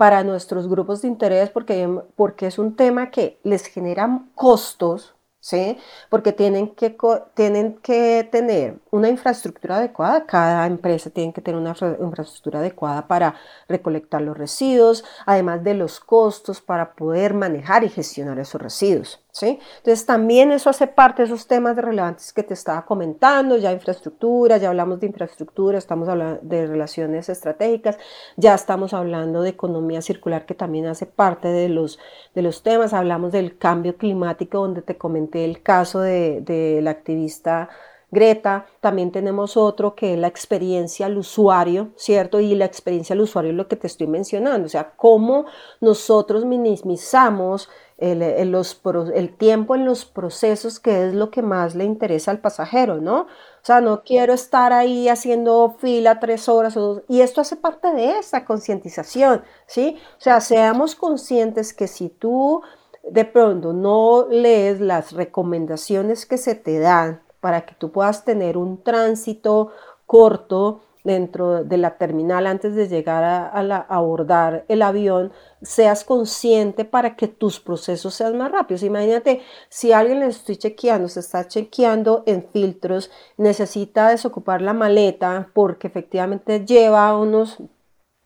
Speaker 2: para nuestros grupos de interés porque, porque es un tema que les genera costos, ¿sí? Porque tienen que, tienen que tener una infraestructura adecuada, cada empresa tiene que tener una infraestructura adecuada para recolectar los residuos, además de los costos para poder manejar y gestionar esos residuos. Entonces también eso hace parte de esos temas relevantes que te estaba comentando, ya infraestructura, ya hablamos de infraestructura, estamos hablando de relaciones estratégicas, ya estamos hablando de economía circular que también hace parte de los, de los temas, hablamos del cambio climático donde te comenté el caso de, la activista Greta, también tenemos otro que es la experiencia al usuario, ¿cierto? Y la experiencia al usuario es lo que te estoy mencionando, o sea, cómo nosotros minimizamos el, el, tiempo en los procesos, que es lo que más le interesa al pasajero, ¿no? O sea, no quiero estar ahí haciendo fila tres horas o dos, y esto hace parte de esa concientización, ¿sí? O sea, seamos conscientes que si tú de pronto no lees las recomendaciones que se te dan para que tú puedas tener un tránsito corto dentro de la terminal antes de llegar a, abordar el avión, seas consciente para que tus procesos sean más rápidos. Imagínate, si alguien le estoy chequeando, se está chequeando en filtros, necesita desocupar la maleta porque efectivamente lleva unos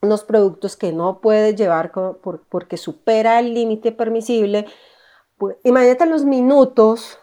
Speaker 2: unos productos que no puede llevar porque supera el límite permisible. Pues, imagínate los minutos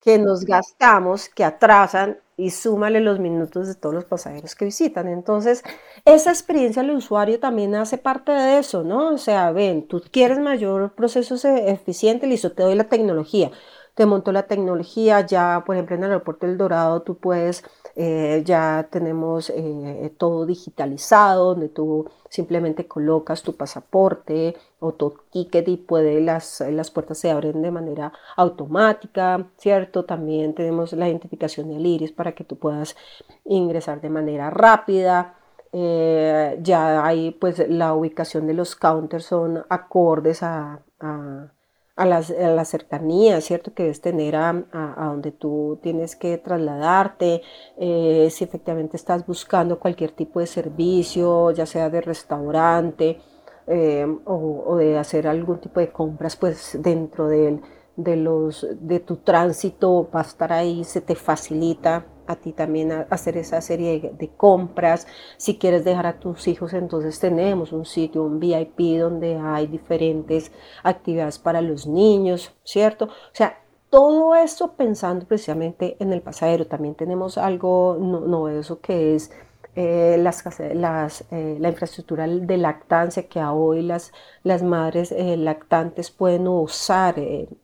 Speaker 2: que nos gastamos, que atrasan y súmale los minutos de todos los pasajeros que visitan. Entonces, esa experiencia del usuario también hace parte de eso, ¿no? O sea, ven, tú quieres mayor proceso eficiente, listo, te doy la tecnología. Te monto la tecnología, ya, por ejemplo, en el aeropuerto del Dorado tú puedes eh, ya tenemos eh, todo digitalizado, donde tú simplemente colocas tu pasaporte o tu ticket y puede, las, las puertas se abren de manera automática, ¿cierto? También tenemos la identificación del iris para que tú puedas ingresar de manera rápida. Eh, ya hay pues la ubicación de los counters son acordes a a, la cercanía, ¿cierto? Que debes tener a, donde tú tienes que trasladarte, eh, si efectivamente estás buscando cualquier tipo de servicio, ya sea de restaurante eh, o, de hacer algún tipo de compras, pues dentro de, de, los, de tu tránsito va a estar ahí, se te facilita a ti también hacer esa serie de, compras. Si quieres dejar a tus hijos, entonces tenemos un sitio, un VIP donde hay diferentes actividades para los niños, ¿cierto? O sea, todo esto pensando precisamente en el pasajero. También tenemos algo novedoso que es eh, las, las, eh, la infraestructura de lactancia que hoy las, las madres eh, lactantes pueden usar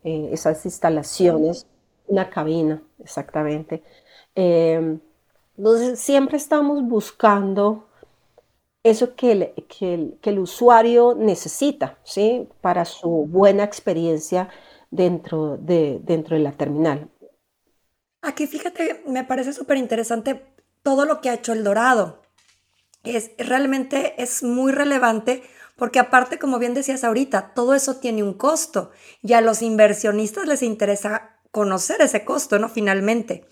Speaker 2: esas instalaciones, una cabina, exactamente. Em, entonces, siempre estamos buscando eso que el, que el, usuario necesita, ¿sí? Para su buena experiencia dentro de, dentro de la terminal.
Speaker 1: Aquí fíjate, me parece súper interesante todo lo que ha hecho El Dorado. Es, realmente es muy relevante porque aparte, como bien decías ahorita, todo eso tiene un costo y a los inversionistas les interesa conocer ese costo, ¿no? Finalmente.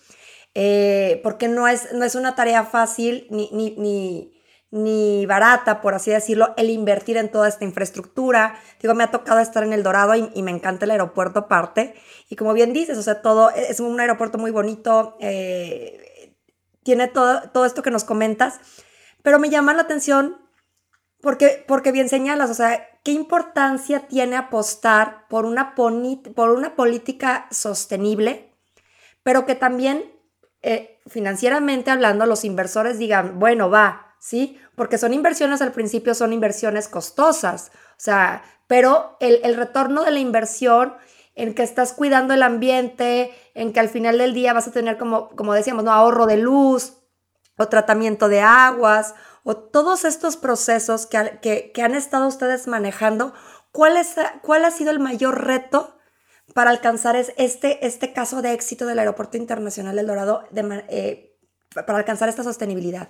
Speaker 1: Eh, porque no es, no es una tarea fácil ni, ni, ni, barata, por así decirlo, el invertir en toda esta infraestructura. Digo, me ha tocado estar en El Dorado y, me encanta el aeropuerto aparte. Y como bien dices, o sea, todo es un aeropuerto muy bonito, eh, tiene todo, todo esto que nos comentas, pero me llama la atención porque, porque bien señalas, o sea, qué importancia tiene apostar por una, por una política sostenible, pero que también eh, financieramente hablando, los inversores digan, bueno, va, ¿sí? Porque son inversiones al principio, son inversiones costosas, o sea, pero el, retorno de la inversión en que estás cuidando el ambiente, en que al final del día vas a tener, como, como decíamos, ¿no? ahorro de luz o tratamiento de aguas o todos estos procesos que, que, han estado ustedes manejando, ¿cuál, es, ¿cuál ha sido el mayor reto para alcanzar este, este caso de éxito del Aeropuerto Internacional del Dorado, eh, para alcanzar esta sostenibilidad?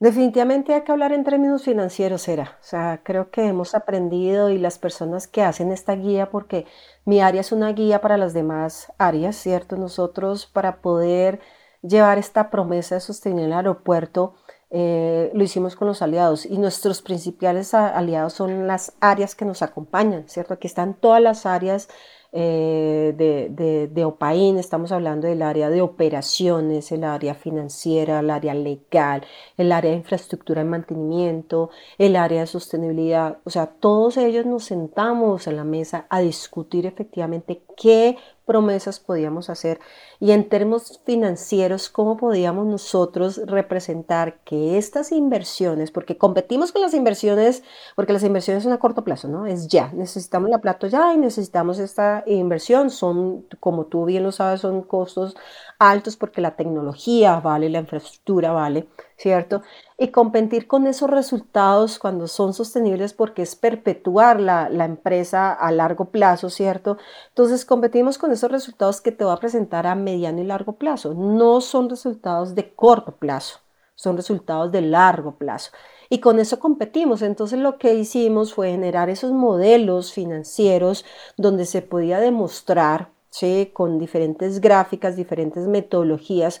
Speaker 2: Definitivamente hay que hablar en términos financieros, era. O sea, creo que hemos aprendido y las personas que hacen esta guía, porque mi área es una guía para las demás áreas, ¿cierto? Nosotros para poder llevar esta promesa de sostenibilidad al aeropuerto, eh, lo hicimos con los aliados y nuestros principales aliados son las áreas que nos acompañan, ¿cierto? Aquí están todas las áreas eh, de, de, de, OPAIN, estamos hablando del área de operaciones, el área financiera, el área legal, el área de infraestructura y mantenimiento, el área de sostenibilidad. O sea, todos ellos nos sentamos en la mesa a discutir efectivamente qué promesas podíamos hacer y en términos financieros, cómo podíamos nosotros representar que estas inversiones, porque competimos con las inversiones, porque las inversiones son a corto plazo, ¿no? Es ya, necesitamos la plata ya y necesitamos esta inversión, son, como tú bien lo sabes, son costos altos porque la tecnología vale, la infraestructura vale, ¿cierto? Y competir con esos resultados cuando son sostenibles porque es perpetuar la, la empresa a largo plazo, ¿cierto? Entonces competimos con esos resultados que te va a presentar a mediano y largo plazo. No son resultados de corto plazo, son resultados de largo plazo. Y con eso competimos. Entonces lo que hicimos fue generar esos modelos financieros donde se podía demostrar, ¿sí? con diferentes gráficas, diferentes metodologías,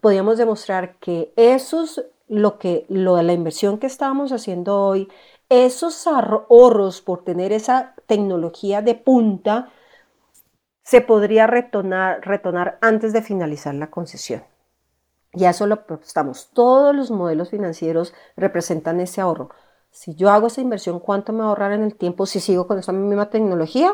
Speaker 2: podíamos demostrar que esos, lo que, lo de la inversión que estábamos haciendo hoy, esos ahorros por tener esa tecnología de punta, se podría retornar, retornar antes de finalizar la concesión. Y eso lo. Todos los modelos financieros representan ese ahorro. Si yo hago esa inversión, ¿cuánto me ahorrar en el tiempo si sigo con esa misma tecnología?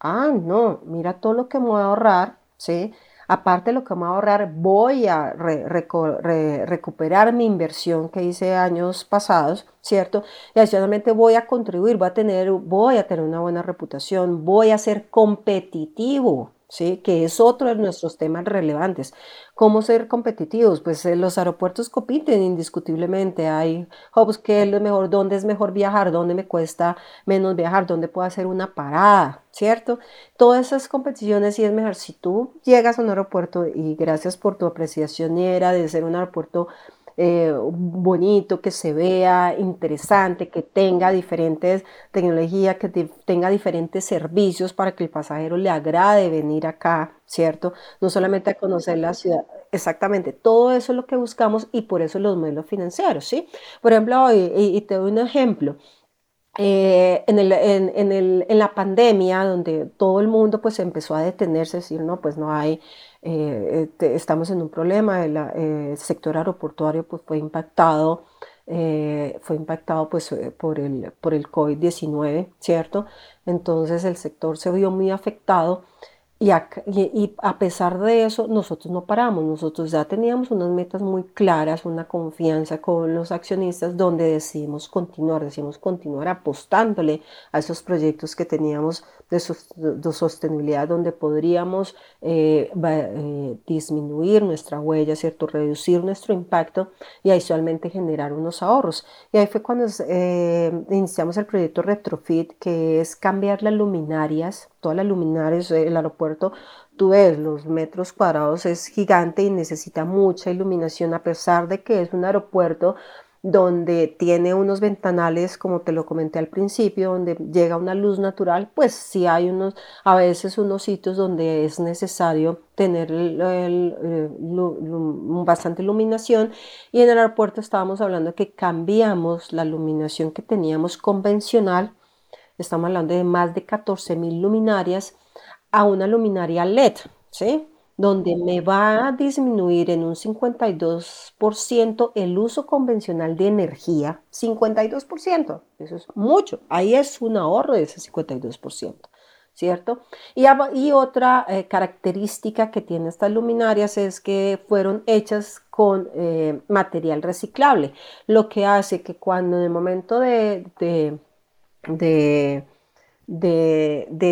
Speaker 2: Ah, no, mira todo lo que me voy a ahorrar, ¿sí? Aparte de lo que me voy a ahorrar, voy a recuperar mi inversión que hice años pasados, ¿cierto? Y adicionalmente voy a contribuir, voy a tener, voy a tener una buena reputación, voy a ser competitivo, ¿sí? que es otro de nuestros temas relevantes. ¿Cómo ser competitivos? Pues eh, los aeropuertos compiten indiscutiblemente. Hay hubs que es mejor, dónde es mejor viajar, dónde me cuesta menos viajar, dónde puedo hacer una parada, ¿cierto? Todas esas competiciones y es mejor si tú llegas a un aeropuerto y gracias por tu apreciación era de ser un aeropuerto eh, bonito, que se vea interesante, que tenga diferentes tecnologías, que tenga diferentes servicios para que el pasajero le agrade venir acá, ¿cierto? No solamente a conocer la ciudad, exactamente, todo eso es lo que buscamos y por eso los modelos financieros, ¿sí? Por ejemplo, hoy, y, te doy un ejemplo. Eh, en, el, en, el, en, la pandemia, donde todo el mundo pues empezó a detenerse, decir, no, pues no hay eh, estamos en un problema, el, eh, sector aeroportuario pues, fue impactado, eh, fue impactado pues, por el, por el COVID-19, ¿cierto? Entonces el sector se vio muy afectado y a, pesar de eso, nosotros no paramos, nosotros ya teníamos unas metas muy claras, una confianza con los accionistas donde decidimos continuar, decidimos continuar apostándole a esos proyectos que teníamos de, sostenibilidad, donde podríamos eh, eh, disminuir nuestra huella, ¿cierto? reducir nuestro impacto y adicionalmente generar unos ahorros. Y ahí fue cuando eh, iniciamos el proyecto Retrofit, que es cambiar las luminarias todas las luminarias, el aeropuerto, tú ves los metros cuadrados, es gigante y necesita mucha iluminación, a pesar de que es un aeropuerto donde tiene unos ventanales, como te lo comenté al principio, donde llega una luz natural, pues sí hay unos, a veces unos sitios donde es necesario tener bastante iluminación y en el aeropuerto estábamos hablando que cambiamos la iluminación que teníamos convencional estamos hablando de más de 14.000 luminarias, a una luminaria LED, ¿sí? Donde me va a disminuir en un 52% el uso convencional de energía, 52%, eso es mucho, ahí es un ahorro de ese 52%. ¿Cierto? Y, otra eh, característica que tienen estas luminarias es que fueron hechas con eh, material reciclable, lo que hace que cuando en el momento de,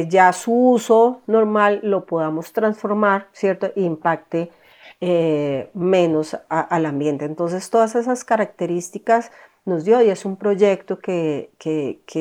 Speaker 2: ya su uso normal lo podamos transformar, ¿cierto? E impacte eh, menos al ambiente. Entonces, todas esas características nos dio y es un proyecto que,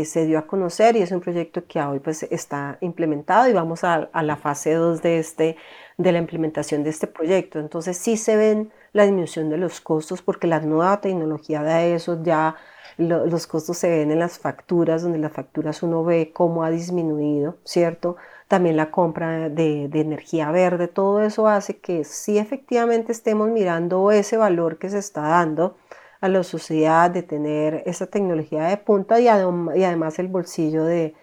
Speaker 2: se dio a conocer y es un proyecto que hoy pues está implementado y vamos a, a, la fase 2 de, este, de la implementación de este proyecto. Entonces sí se ven la disminución de los costos porque la nueva tecnología de eso ya los costos se ven en las facturas, donde las facturas uno ve cómo ha disminuido, ¿cierto? También la compra de, energía verde, todo eso hace que sí efectivamente estemos mirando ese valor que se está dando a la sociedad de tener esa tecnología de punta y, además el bolsillo de,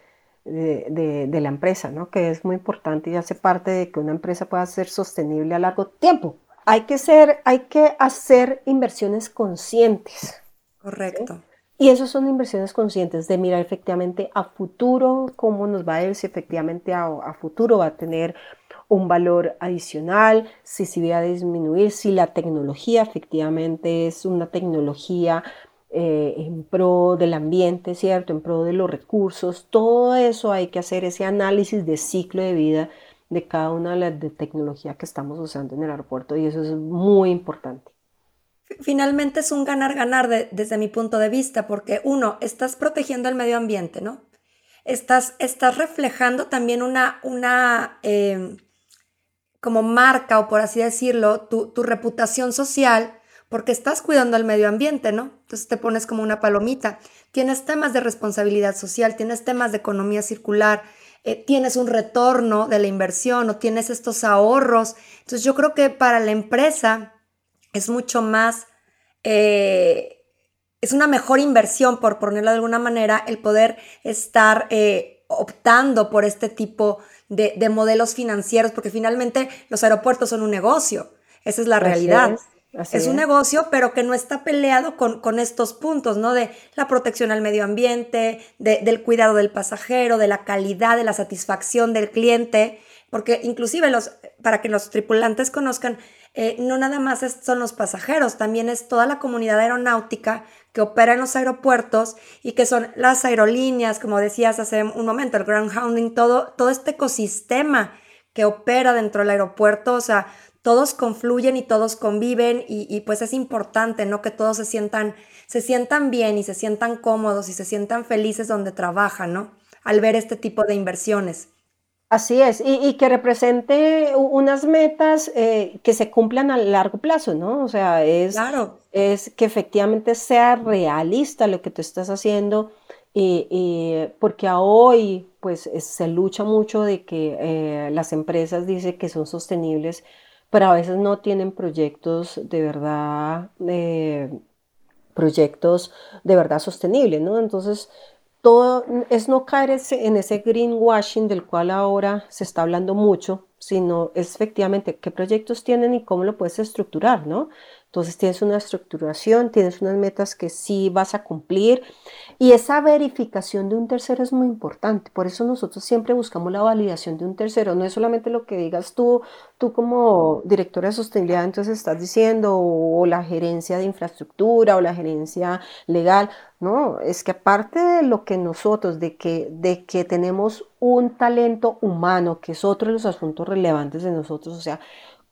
Speaker 2: de, la empresa, ¿no? que es muy importante y hace parte de que una empresa pueda ser sostenible a largo tiempo. Hay que, ser, hay que hacer inversiones conscientes.
Speaker 1: Correcto.
Speaker 2: Y eso son inversiones conscientes de mirar efectivamente a futuro cómo nos va a ir, si efectivamente a, futuro va a tener un valor adicional, si se va a disminuir, si la tecnología efectivamente es una tecnología eh, en pro del ambiente, ¿cierto? En pro de los recursos. Todo eso hay que hacer ese análisis de ciclo de vida de cada una de las de tecnología que estamos usando en el aeropuerto y eso es muy importante.
Speaker 1: Finalmente es un ganar-ganar desde mi punto de vista, porque uno, estás protegiendo el medio ambiente, ¿no? Estás, estás reflejando también una, una em, como marca, o por así decirlo, tu, tu reputación social, porque estás cuidando el medio ambiente, ¿no? Entonces te pones como una palomita. Tienes temas de responsabilidad social, tienes temas de economía circular, eh, tienes un retorno de la inversión o tienes estos ahorros. Entonces yo creo que para la empresa es mucho más, eh, es una mejor inversión, por ponerlo de alguna manera, el poder estar eh, optando por este tipo de, modelos financieros, porque finalmente los aeropuertos son un negocio, esa es la realidad. Es, un negocio, pero que no está peleado con, con, estos puntos, ¿no? De la protección al medio ambiente, del cuidado del pasajero, de la calidad, de la satisfacción del cliente, porque inclusive los, para que los tripulantes conozcan, eh, no nada más son los pasajeros, también es toda la comunidad aeronáutica que opera en los aeropuertos y que son las aerolíneas, como decías hace un momento, el ground handling, todo, todo este ecosistema que opera dentro del aeropuerto, o sea, todos confluyen y todos conviven y, pues es importante, ¿no? Que todos se sientan, se sientan bien y se sientan cómodos y se sientan felices donde trabajan, ¿no? Al ver este tipo de inversiones.
Speaker 2: Así es, y, que represente unas metas eh, que se cumplan a largo plazo, ¿no? O sea, es, es que efectivamente sea realista lo que tú estás haciendo, y, porque a hoy pues se lucha mucho de que eh, las empresas dicen que son sostenibles, pero a veces no tienen proyectos de verdad, eh, proyectos de verdad sostenibles, ¿no? Entonces, todo es no caer en ese greenwashing del cual ahora se está hablando mucho, sino es efectivamente qué proyectos tienen y cómo lo puedes estructurar, ¿no? Entonces tienes una estructuración, tienes unas metas que sí vas a cumplir y esa verificación de un tercero es muy importante. Por eso nosotros siempre buscamos la validación de un tercero. No es solamente lo que digas tú, tú como directora de sostenibilidad, entonces estás diciendo, o la gerencia de infraestructura o la gerencia legal. No, es que aparte de lo que nosotros, de que, de que tenemos un talento humano, que es otro de los asuntos relevantes de nosotros, o sea,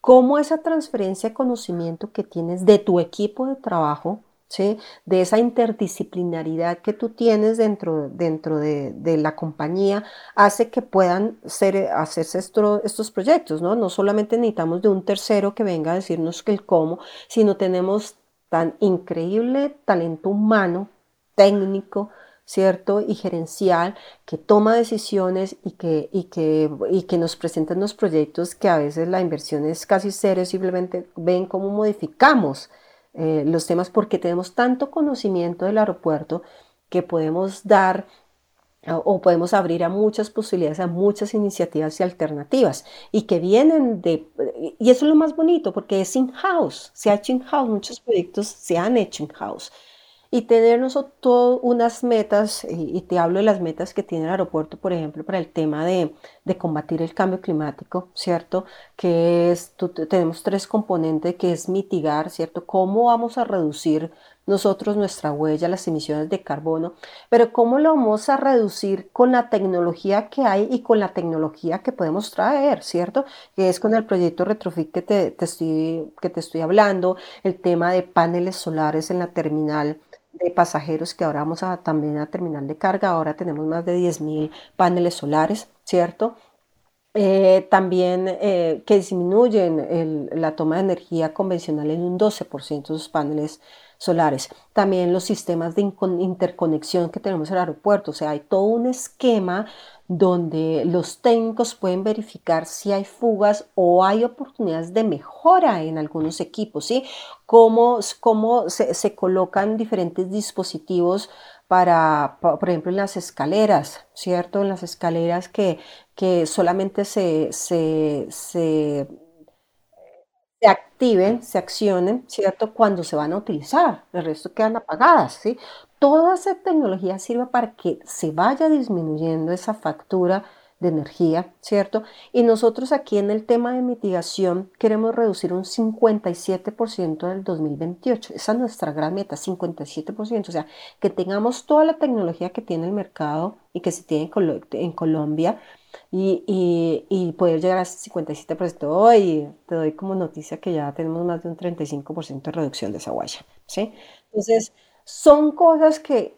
Speaker 2: cómo esa transferencia de conocimiento que tienes de tu equipo de trabajo, ¿sí? de esa interdisciplinaridad que tú tienes dentro, dentro de, la compañía, hace que puedan ser, hacerse estos proyectos. ¿no? no solamente necesitamos de un tercero que venga a decirnos que el cómo, sino tenemos tan increíble talento humano, técnico, ¿cierto? Y gerencial, que toma decisiones y que, y que, y que nos presentan los proyectos que a veces la inversión es casi cero, simplemente ven cómo modificamos eh, los temas porque tenemos tanto conocimiento del aeropuerto que podemos dar o podemos abrir a muchas posibilidades, a muchas iniciativas y alternativas y que vienen de, y eso es lo más bonito porque es in-house, se ha hecho in-house, muchos proyectos se han hecho in-house y tener nosotros unas metas, y, te hablo de las metas que tiene el aeropuerto, por ejemplo, para el tema de, combatir el cambio climático, ¿cierto? Que es, tenemos tres componentes, que es mitigar, ¿cierto? ¿Cómo vamos a reducir nosotros nuestra huella, las emisiones de carbono, pero cómo lo vamos a reducir con la tecnología que hay y con la tecnología que podemos traer, ¿cierto? Que es con el proyecto Retrofit que te, estoy, que te estoy hablando, el tema de paneles solares en la terminal de pasajeros que ahora vamos a, también a terminal de carga. Ahora tenemos más de 10.000 paneles solares, ¿cierto? Eh, también eh, que disminuyen la toma de energía convencional en un 12% de sus paneles solares. También los sistemas de interconexión que tenemos en el aeropuerto. O sea, hay todo un esquema donde los técnicos pueden verificar si hay fugas o hay oportunidades de mejora en algunos equipos, ¿sí? Cómo, cómo se, colocan diferentes dispositivos para, por ejemplo, en las escaleras, ¿cierto? En las escaleras que, que solamente se, se, se se activen, se accionen, ¿cierto? Cuando se van a utilizar, el resto quedan apagadas, ¿sí? Toda esa tecnología sirve para que se vaya disminuyendo esa factura de energía, ¿cierto? Y nosotros aquí en el tema de mitigación queremos reducir un 57% del 2028. Esa es nuestra gran meta, 57%. O sea, que tengamos toda la tecnología que tiene el mercado y que se tiene en Colombia y, y, poder llegar a ese 57% hoy, te doy como noticia que ya tenemos más de un 35% de reducción de esa huella, ¿sí? Entonces, son cosas que,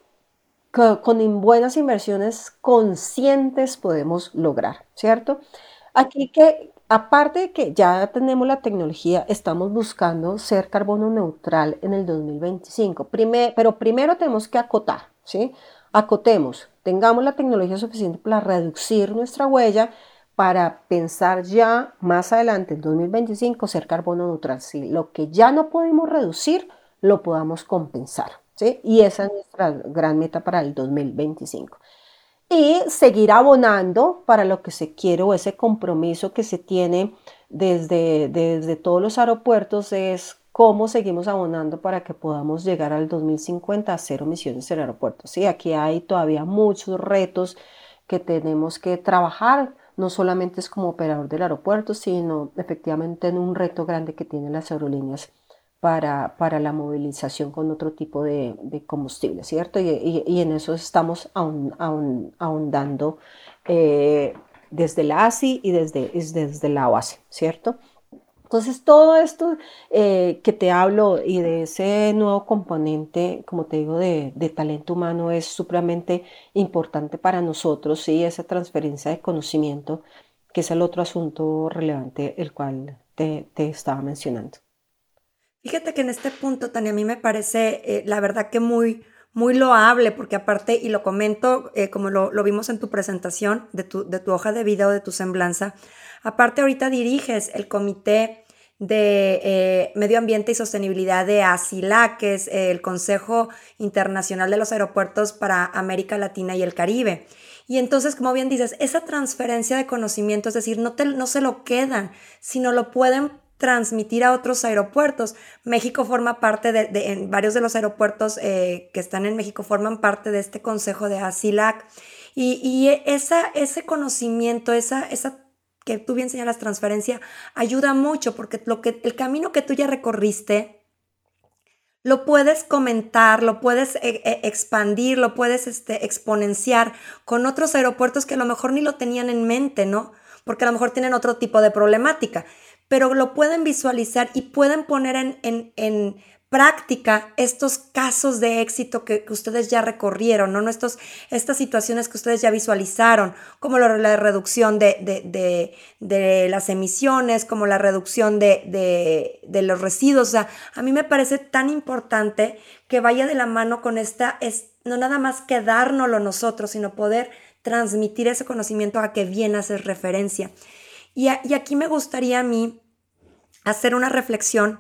Speaker 2: con buenas inversiones conscientes podemos lograr, ¿cierto? Aquí que, aparte de que ya tenemos la tecnología, estamos buscando ser carbono neutral en el 2025, pero primero tenemos que acotar, Acotemos, tengamos la tecnología suficiente para reducir nuestra huella, para pensar ya más adelante, en 2025, ser carbono neutral. Si lo que ya no podemos reducir, lo podamos compensar. ¿sí? Y esa es nuestra gran meta para el 2025. Y seguir abonando para lo que se quiere o ese compromiso que se tiene desde, desde todos los aeropuertos es cómo seguimos abonando para que podamos llegar al 2050 a cero emisiones en aeropuertos. Sí, aquí hay todavía muchos retos que tenemos que trabajar, no solamente es como operador del aeropuerto, sino efectivamente en un reto grande que tienen las aerolíneas para, para la movilización con otro tipo de, combustible, ¿cierto? Y, en eso estamos ahondando eh, desde la ASI y desde, desde la OASI, ¿cierto? Entonces, todo esto eh, que te hablo y de ese nuevo componente, como te digo, de, talento humano es supremamente importante para nosotros, ¿sí? esa transferencia de conocimiento, que es el otro asunto relevante, el cual te, estaba mencionando.
Speaker 1: Fíjate que en este punto, Tania, a mí me parece, eh, la verdad que muy, muy loable, porque aparte, y lo comento eh, como lo, lo, vimos en tu presentación de tu, de tu hoja de vida o de tu semblanza, Aparte, ahorita diriges el Comité de eh, Medio Ambiente y Sostenibilidad de ASILA, que es el Consejo Internacional de los Aeropuertos para América Latina y el Caribe. Y entonces, como bien dices, esa transferencia de conocimiento, es decir, no, no se lo quedan, sino lo pueden transmitir a otros aeropuertos. México forma parte de, varios de los aeropuertos eh, que están en México forman parte de este consejo de ASILAC. Y, y esa, ese conocimiento, esa, esa que tú bien señalas, transferencia, ayuda mucho porque lo que, el camino que tú ya recorriste, lo puedes comentar, lo puedes eh, eh, expandir, lo puedes este, exponenciar con otros aeropuertos que a lo mejor ni lo tenían en mente, ¿no? Porque a lo mejor tienen otro tipo de problemática, pero lo pueden visualizar y pueden poner en, en, en práctica estos casos de éxito que, ustedes ya recorrieron, ¿no? Estos, estas situaciones que ustedes ya visualizaron, como la, reducción de, las emisiones, como la reducción de, los residuos. A mí me parece tan importante que vaya de la mano con esta, es, no nada más quedárnoslo nosotros, sino poder transmitir ese conocimiento a que bien haces referencia. Y, y aquí me gustaría a mí hacer una reflexión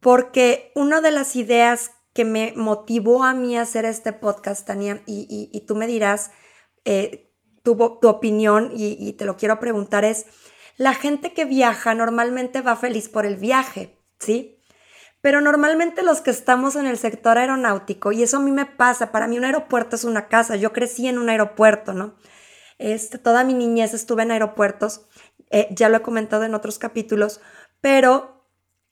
Speaker 1: porque una de las ideas que me motivó a mí a hacer este podcast, Tania, y, tú me dirás eh, tu, opinión y, te lo quiero preguntar, es, la gente que viaja normalmente va feliz por el viaje, ¿sí? Pero normalmente los que estamos en el sector aeronáutico, y eso a mí me pasa, para mí un aeropuerto es una casa, yo crecí en un aeropuerto, ¿no? Este, toda mi niñez estuve en aeropuertos, eh, ya lo he comentado en otros capítulos, pero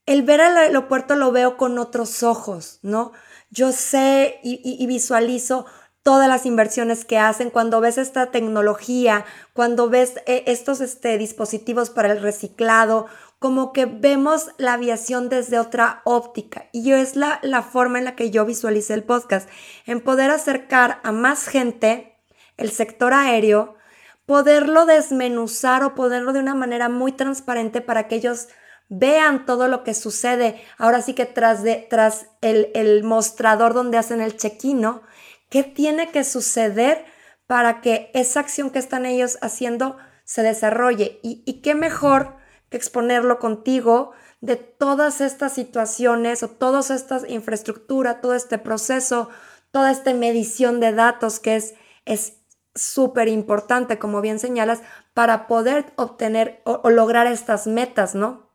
Speaker 1: el ver al aeropuerto lo veo con otros ojos, ¿no? Yo sé y, visualizo todas las inversiones que hacen, cuando ves esta tecnología, cuando ves eh, estos este, dispositivos para el reciclado, como que vemos la aviación desde otra óptica. Y es la, forma en la que yo visualicé el podcast, en poder acercar a más gente el sector aéreo, poderlo desmenuzar o poderlo de una manera muy transparente para que ellos vean todo lo que sucede, ahora sí que tras, de, tras el, mostrador donde hacen el check-in, ¿no? ¿Qué tiene que suceder para que esa acción que están ellos haciendo se desarrolle? Y, y qué mejor que exponerlo contigo de todas estas situaciones o toda esta infraestructura, todo este proceso, toda esta medición de datos que es es súper importante, como bien señalas, para poder obtener o lograr estas metas, ¿no?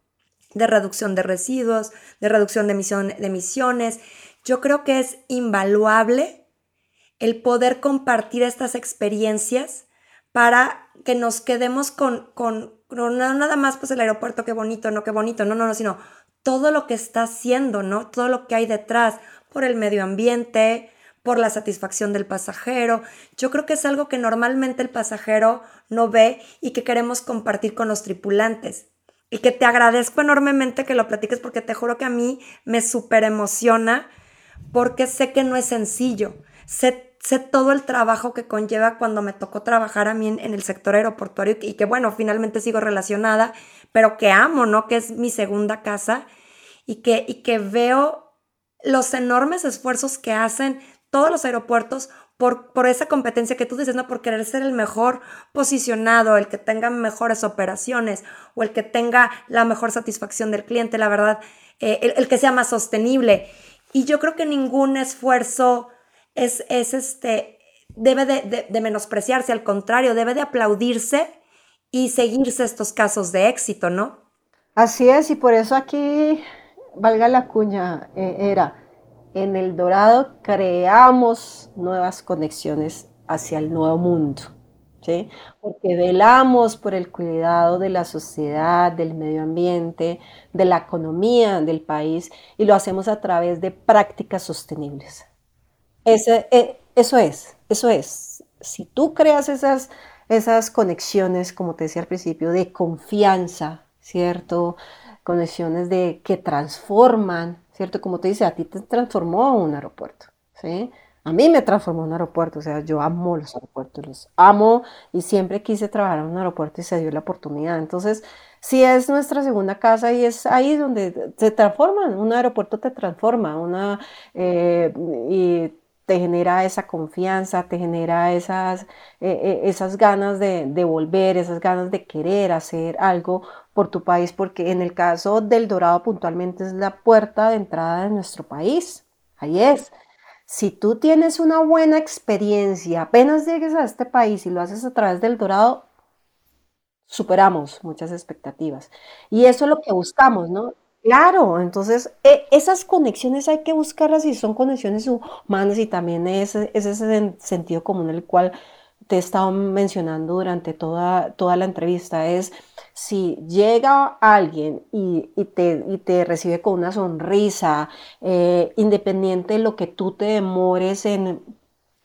Speaker 1: De reducción de residuos, de reducción de, de emisiones. Yo creo que es invaluable el poder compartir estas experiencias para que nos quedemos con, con, no nada más pues el aeropuerto, qué bonito, no, qué bonito, no, no, no, sino todo lo que está haciendo, ¿no? Todo lo que hay detrás por el medio ambiente, por la satisfacción del pasajero. Yo creo que es algo que normalmente el pasajero no ve y que queremos compartir con los tripulantes. Y que te agradezco enormemente que lo platiques porque te juro que a mí me súper emociona porque sé que no es sencillo. Sé, sé, todo el trabajo que conlleva cuando me tocó trabajar a mí en, en el sector aeroportuario y que bueno, finalmente sigo relacionada, pero que amo, ¿no? Que es mi segunda casa y que, y que veo los enormes esfuerzos que hacen todos los aeropuertos por, por, esa competencia que tú dices, ¿no? Por querer ser el mejor posicionado, el que tenga mejores operaciones o el que tenga la mejor satisfacción del cliente, la verdad, eh, el, que sea más sostenible. Y yo creo que ningún esfuerzo es, es este, debe de, de menospreciarse, al contrario, debe de aplaudirse y seguirse estos casos de éxito, ¿no?
Speaker 2: Así es, y por eso aquí valga la cuña, eh, era, en el Dorado creamos nuevas conexiones hacia el nuevo mundo, ¿sí? Porque velamos por el cuidado de la sociedad, del medio ambiente, de la economía del país y lo hacemos a través de prácticas sostenibles. Ese, eh, eso es, eso es. Si tú creas esas, esas conexiones, como te decía al principio, de confianza, ¿cierto? conexiones de, que transforman, ¿cierto? Como te dice, a ti te transformó un aeropuerto, ¿sí? A mí me transformó un aeropuerto, o sea, yo amo los aeropuertos, los amo y siempre quise trabajar en un aeropuerto y se dio la oportunidad. Entonces, sí es nuestra segunda casa y es ahí donde se transforman, un aeropuerto te transforma, una, eh, y te genera esa confianza, te genera esas, eh, eh, esas ganas de, de, volver, esas ganas de querer hacer algo por tu país, porque en el caso del Dorado puntualmente es la puerta de entrada de nuestro país. Ahí es. Si tú tienes una buena experiencia, apenas llegues a este país y lo haces a través del Dorado, superamos muchas expectativas. Y eso es lo que buscamos, ¿no? Claro, entonces e, esas conexiones hay que buscarlas y son conexiones humanas y también es, ese sentido común el cual te he estado mencionando durante toda, toda la entrevista, es si llega alguien y, te, te, recibe con una sonrisa, eh, independiente de lo que tú te demores en,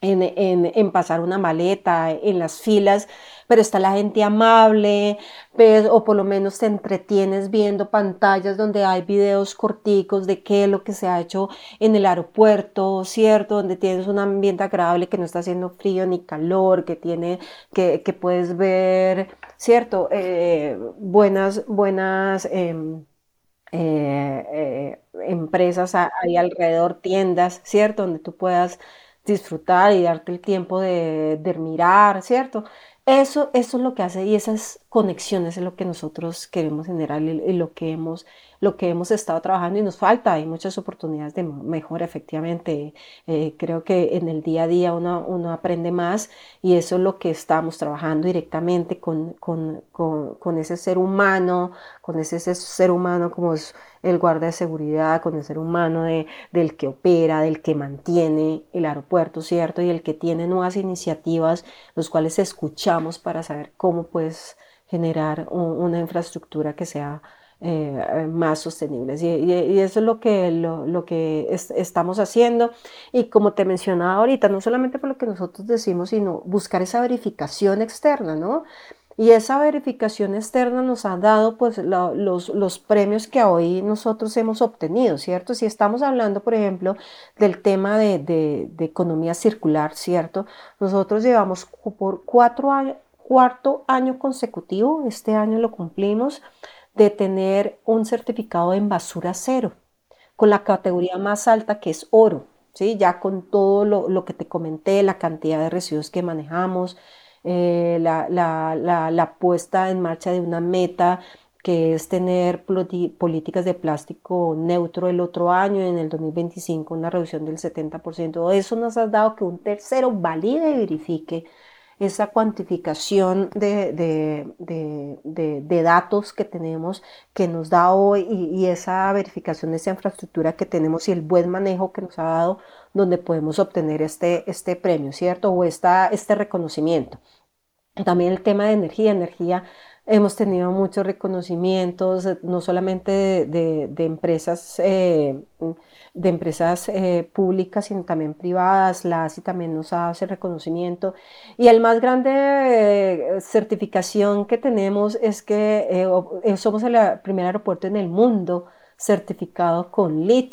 Speaker 2: en pasar una maleta, en las filas, pero está la gente amable, o por lo menos te entretienes viendo pantallas donde hay videos corticos de qué es lo que se ha hecho en el aeropuerto, ¿cierto? Donde tienes un ambiente agradable que no está haciendo frío ni calor, que tiene, que, que puedes ver, ¿cierto? Eh, buenas, buenas... Em, eh, eh, empresas ahí alrededor, tiendas, ¿cierto? Donde tú puedas disfrutar y darte el tiempo de, de mirar, ¿cierto? Eso, eso es lo que hace y esas conexiones es lo que nosotros queremos generar y, lo, que hemos, lo que hemos estado trabajando y nos falta. Hay muchas oportunidades de mejora, efectivamente. Eh, creo que en el día a día uno, uno, aprende más y eso es lo que estamos trabajando directamente con, con, con, con ese ser humano, con ese ser humano como es el guardia de seguridad, con el ser humano de, del que opera, del que mantiene el aeropuerto, ¿cierto? Y el que tiene nuevas iniciativas, los cuales escuchamos para saber cómo puedes generar una infraestructura que sea eh, más sostenible. Y, eso es lo que, lo, que estamos haciendo. Y como te mencionaba ahorita, no solamente por lo que nosotros decimos, sino buscar esa verificación externa, ¿no? Y esa verificación externa nos ha dado pues los, los, premios que hoy nosotros hemos obtenido, ¿cierto? Si estamos hablando, por ejemplo, del tema de, de, economía circular, ¿cierto? Nosotros llevamos por cuatro cuarto año consecutivo, este año lo cumplimos, de tener un certificado en basura cero, con la categoría más alta que es oro, ¿sí? Ya con todo lo, lo que te comenté, la cantidad de residuos que manejamos, eh, la, la, puesta en marcha de una meta que es tener políticas de plástico neutro el otro año, en el 2025 una reducción del 70%. Eso nos ha dado que un tercero valide y verifique esa cuantificación de, de, datos que tenemos que nos da hoy y, esa verificación de esa infraestructura que tenemos y el buen manejo que nos ha dado donde podemos obtener este, este premio, ¿cierto? O esta, este reconocimiento. También el tema de energía, energía Hemos tenido muchos reconocimientos, no solamente de, empresas, eh, de empresas eh, públicas, sino también privadas. La ASI también nos hace reconocimiento. Y el más grande certificación que tenemos es que somos el primer aeropuerto en el mundo certificado con LEED,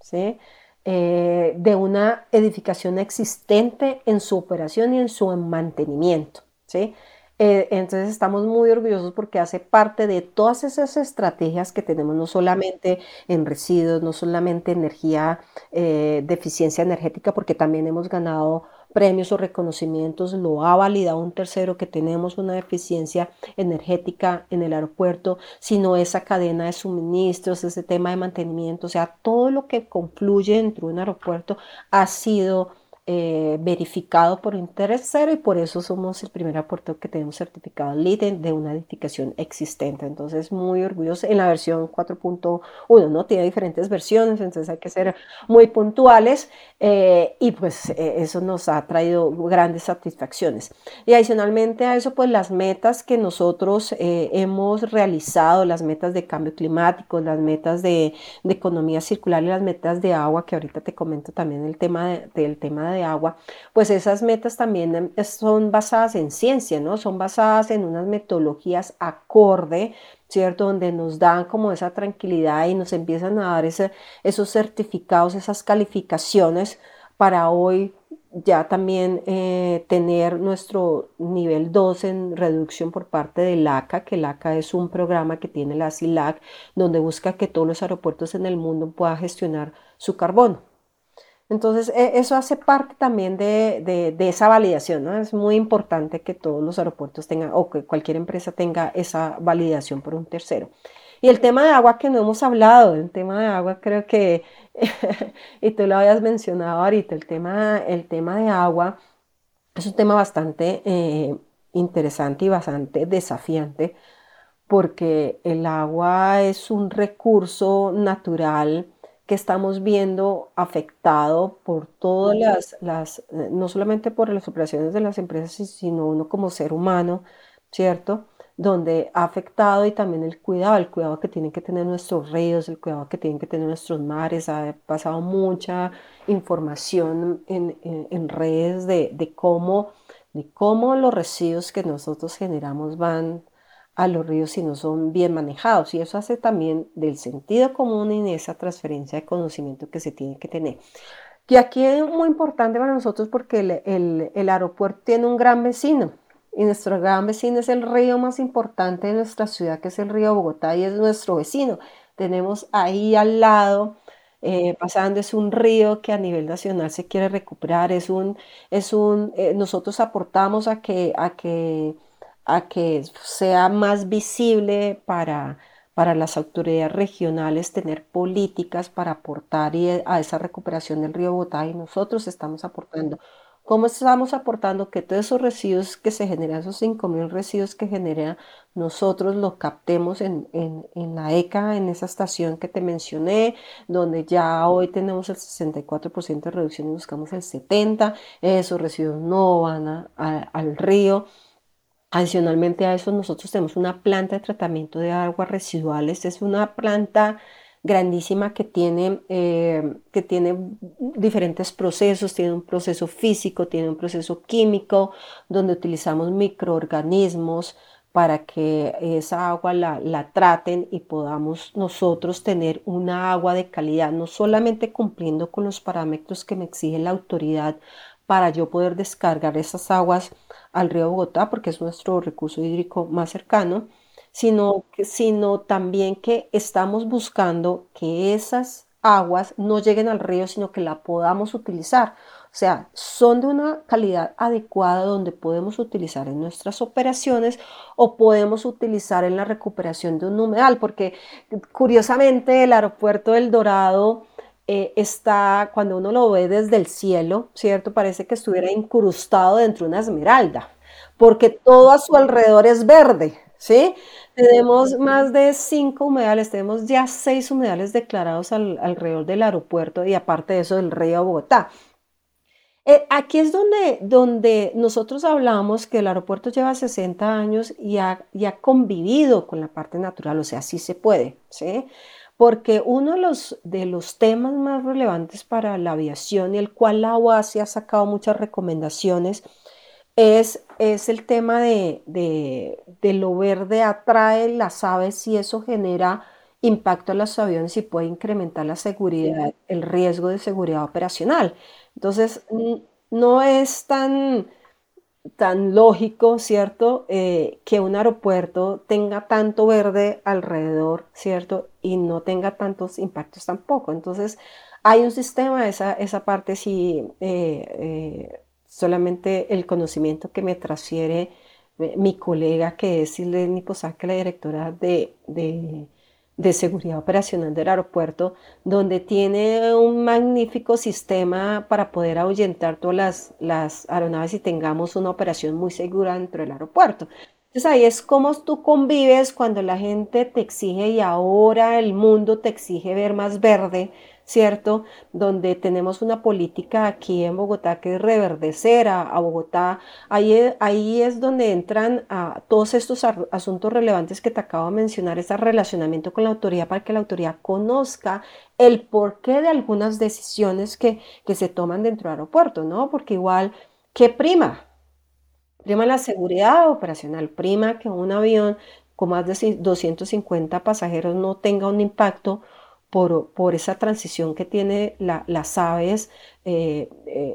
Speaker 2: ¿sí? de una edificación existente en su operación y en su mantenimiento. ¿sí? Eh, entonces estamos muy orgullosos porque hace parte de todas esas estrategias que tenemos, no solamente en residuos, no solamente energía eh, de energética, porque también hemos ganado premios o reconocimientos, lo ha validado un tercero que tenemos una eficiencia energética en el aeropuerto, sino esa cadena de suministros, ese tema de mantenimiento, o sea, todo lo que confluye dentro de un aeropuerto ha sido eh, verificado por un tercero y por eso somos el primer aeropuerto que tenemos certificado LEED de una edificación existente. Entonces, muy orgulloso en la versión 4.1, ¿no? Tiene diferentes versiones, entonces hay que ser muy puntuales eh, y pues eh, eso nos ha traído grandes satisfacciones. Y adicionalmente a eso, pues las metas que nosotros hemos realizado, las metas de cambio climático, las metas de, economía circular y las metas de agua, que ahorita te comento también el tema del tema de de agua, pues esas metas también em, son basadas en ciencia, ¿no? Son basadas en unas metodologías acorde, ¿cierto? Donde nos dan como esa tranquilidad y nos empiezan a dar esos certificados, esas calificaciones para hoy ya también eh, tener nuestro nivel 2 en reducción por parte del ACA, que el ACA es un programa que tiene la CILAC, donde busca que todos los aeropuertos en el mundo puedan gestionar su carbono. Entonces, e, eso hace parte también de, esa validación, ¿no? Es muy importante que todos los aeropuertos tengan, o que cualquier empresa tenga esa validación por un tercero. Y el tema de agua que no hemos hablado, el tema de agua creo que, y tú lo habías mencionado ahorita, el tema, el tema de agua es un tema bastante eh, interesante y bastante desafiante, porque el agua es un recurso natural que estamos viendo afectado por todas las, las, eh, no solamente por las operaciones de las empresas, sino uno como ser humano, ¿cierto? Donde ha afectado y también el cuidado, el cuidado que tienen que tener nuestros ríos, el cuidado que tienen que tener nuestros mares. Ha pasado mucha información en, en, redes de, de, cómo, de cómo los residuos que nosotros generamos van a los ríos si no son bien manejados y eso hace también del sentido común de esa transferencia de conocimiento que se tiene que tener. Y aquí es muy importante para nosotros porque el, el, aeropuerto tiene un gran vecino y nuestro gran vecino es el río más importante de nuestra ciudad que es el río Bogotá y es nuestro vecino. Tenemos ahí al lado eh, pasando, es un río que a nivel nacional se quiere recuperar, es un, es un, eh, nosotros aportamos a que, a que a que sea más visible para, para las autoridades regionales tener políticas para aportar a esa recuperación del río Bogotá y nosotros estamos aportando. ¿Cómo estamos aportando que todos esos residuos que se generan, esos 5.000 residuos que generan, nosotros los captemos en, en, la ECA, en esa estación que te mencioné, donde ya hoy tenemos el 64% de reducción y buscamos el 70%, esos residuos no van al río. Adicionalmente a eso, nosotros tenemos una planta de tratamiento de aguas residuales. Es una planta grandísima que tiene, eh, que tiene diferentes procesos, tiene un proceso físico, tiene un proceso químico, donde utilizamos microorganismos para que esa agua la, la traten y podamos nosotros tener una agua de calidad, no solamente cumpliendo con los parámetros que me exige la autoridad para yo poder descargar esas aguas al río Bogotá, porque es nuestro recurso hídrico más cercano, sino, sino también que estamos buscando que esas aguas no lleguen al río, sino que la podamos utilizar. O sea, son de una calidad adecuada donde podemos utilizar en nuestras operaciones o podemos utilizar en la recuperación de un humedal, porque curiosamente el aeropuerto del Dorado eh, está, cuando uno lo ve desde el cielo, ¿cierto? Parece que estuviera incrustado dentro de una esmeralda, porque todo a su alrededor es verde, ¿sí? Tenemos más de cinco humedales, tenemos ya seis humedales declarados alrededor del aeropuerto y aparte de eso del río Bogotá. Eh, aquí es donde, donde nosotros hablamos que el aeropuerto lleva 60 años y ha, y ha convivido con la parte natural, o sea, sí se puede, ¿sí? Porque uno de los, de los temas más relevantes para la aviación y el cual la OASI ha sacado muchas recomendaciones es, es el tema de, de, de lo verde atrae las aves y eso genera impacto a los aviones y puede incrementar la seguridad, el riesgo de seguridad operacional. Entonces, no es tan, tan lógico, ¿cierto?, eh, que un aeropuerto tenga tanto verde alrededor, ¿cierto?, y no tenga tantos impactos tampoco. Entonces, hay un sistema, esa, esa parte sí, eh, eh, solamente el conocimiento que me transfiere mi colega, que es Silene Posake, la directora de de seguridad operacional del aeropuerto, donde tiene un magnífico sistema para poder ahuyentar todas las, las aeronaves y tengamos una operación muy segura dentro del aeropuerto. Entonces ahí es como tú convives cuando la gente te exige y ahora el mundo te exige ver más verde, ¿cierto? Donde tenemos una política aquí en Bogotá que es reverdecer a, Bogotá. Ahí, e, ahí, es donde entran a todos estos asuntos relevantes que te acabo de mencionar, ese relacionamiento con la autoridad para que la autoridad conozca el porqué de algunas decisiones que, que se toman dentro del aeropuerto, ¿no? Porque igual, ¿qué prima? Prima la seguridad operacional, prima que un avión con más de 250 pasajeros no tenga un impacto por, esa transición que tiene las aves eh,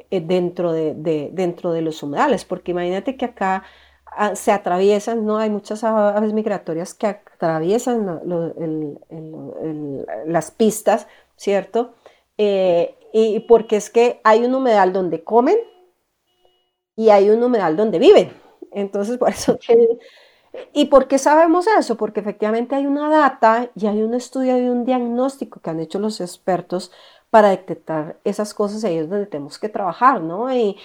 Speaker 2: eh, dentro, de, dentro de los humedales, porque imagínate que acá ah, se atraviesan, ¿no? Hay muchas aves migratorias que atraviesan las pistas, ¿cierto? Eh, y porque es que hay un humedal donde comen y hay un humedal donde viven. Entonces, por eso tienen ¿Y por qué sabemos eso? Porque efectivamente hay una data y hay un estudio y un diagnóstico que han hecho los expertos para detectar esas cosas ahí es donde tenemos que trabajar, ¿no? Y,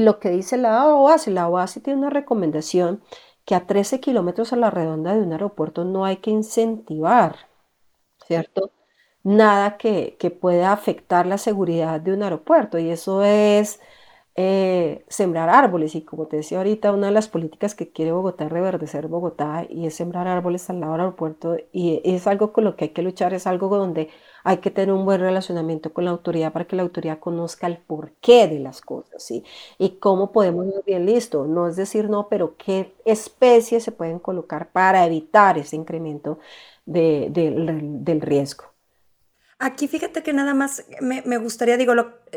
Speaker 2: lo que dice la OASI, la OASI tiene una recomendación que a 13 kilómetros a la redonda de un aeropuerto no hay que incentivar, ¿cierto? Nada que, que pueda afectar la seguridad de un aeropuerto y eso es eh, sembrar árboles. Y como te decía ahorita, una de las políticas que quiere Bogotá es reverdecer Bogotá y es sembrar árboles al lado del aeropuerto. Y es algo con lo que hay que luchar, es algo donde hay que tener un buen relacionamiento con la autoridad para que la autoridad conozca el porqué de las cosas, ¿sí? Y cómo podemos ir bien listo. No es decir no, pero qué especies se pueden colocar para evitar ese incremento del riesgo.
Speaker 1: Aquí fíjate que nada más me, gustaría, digo,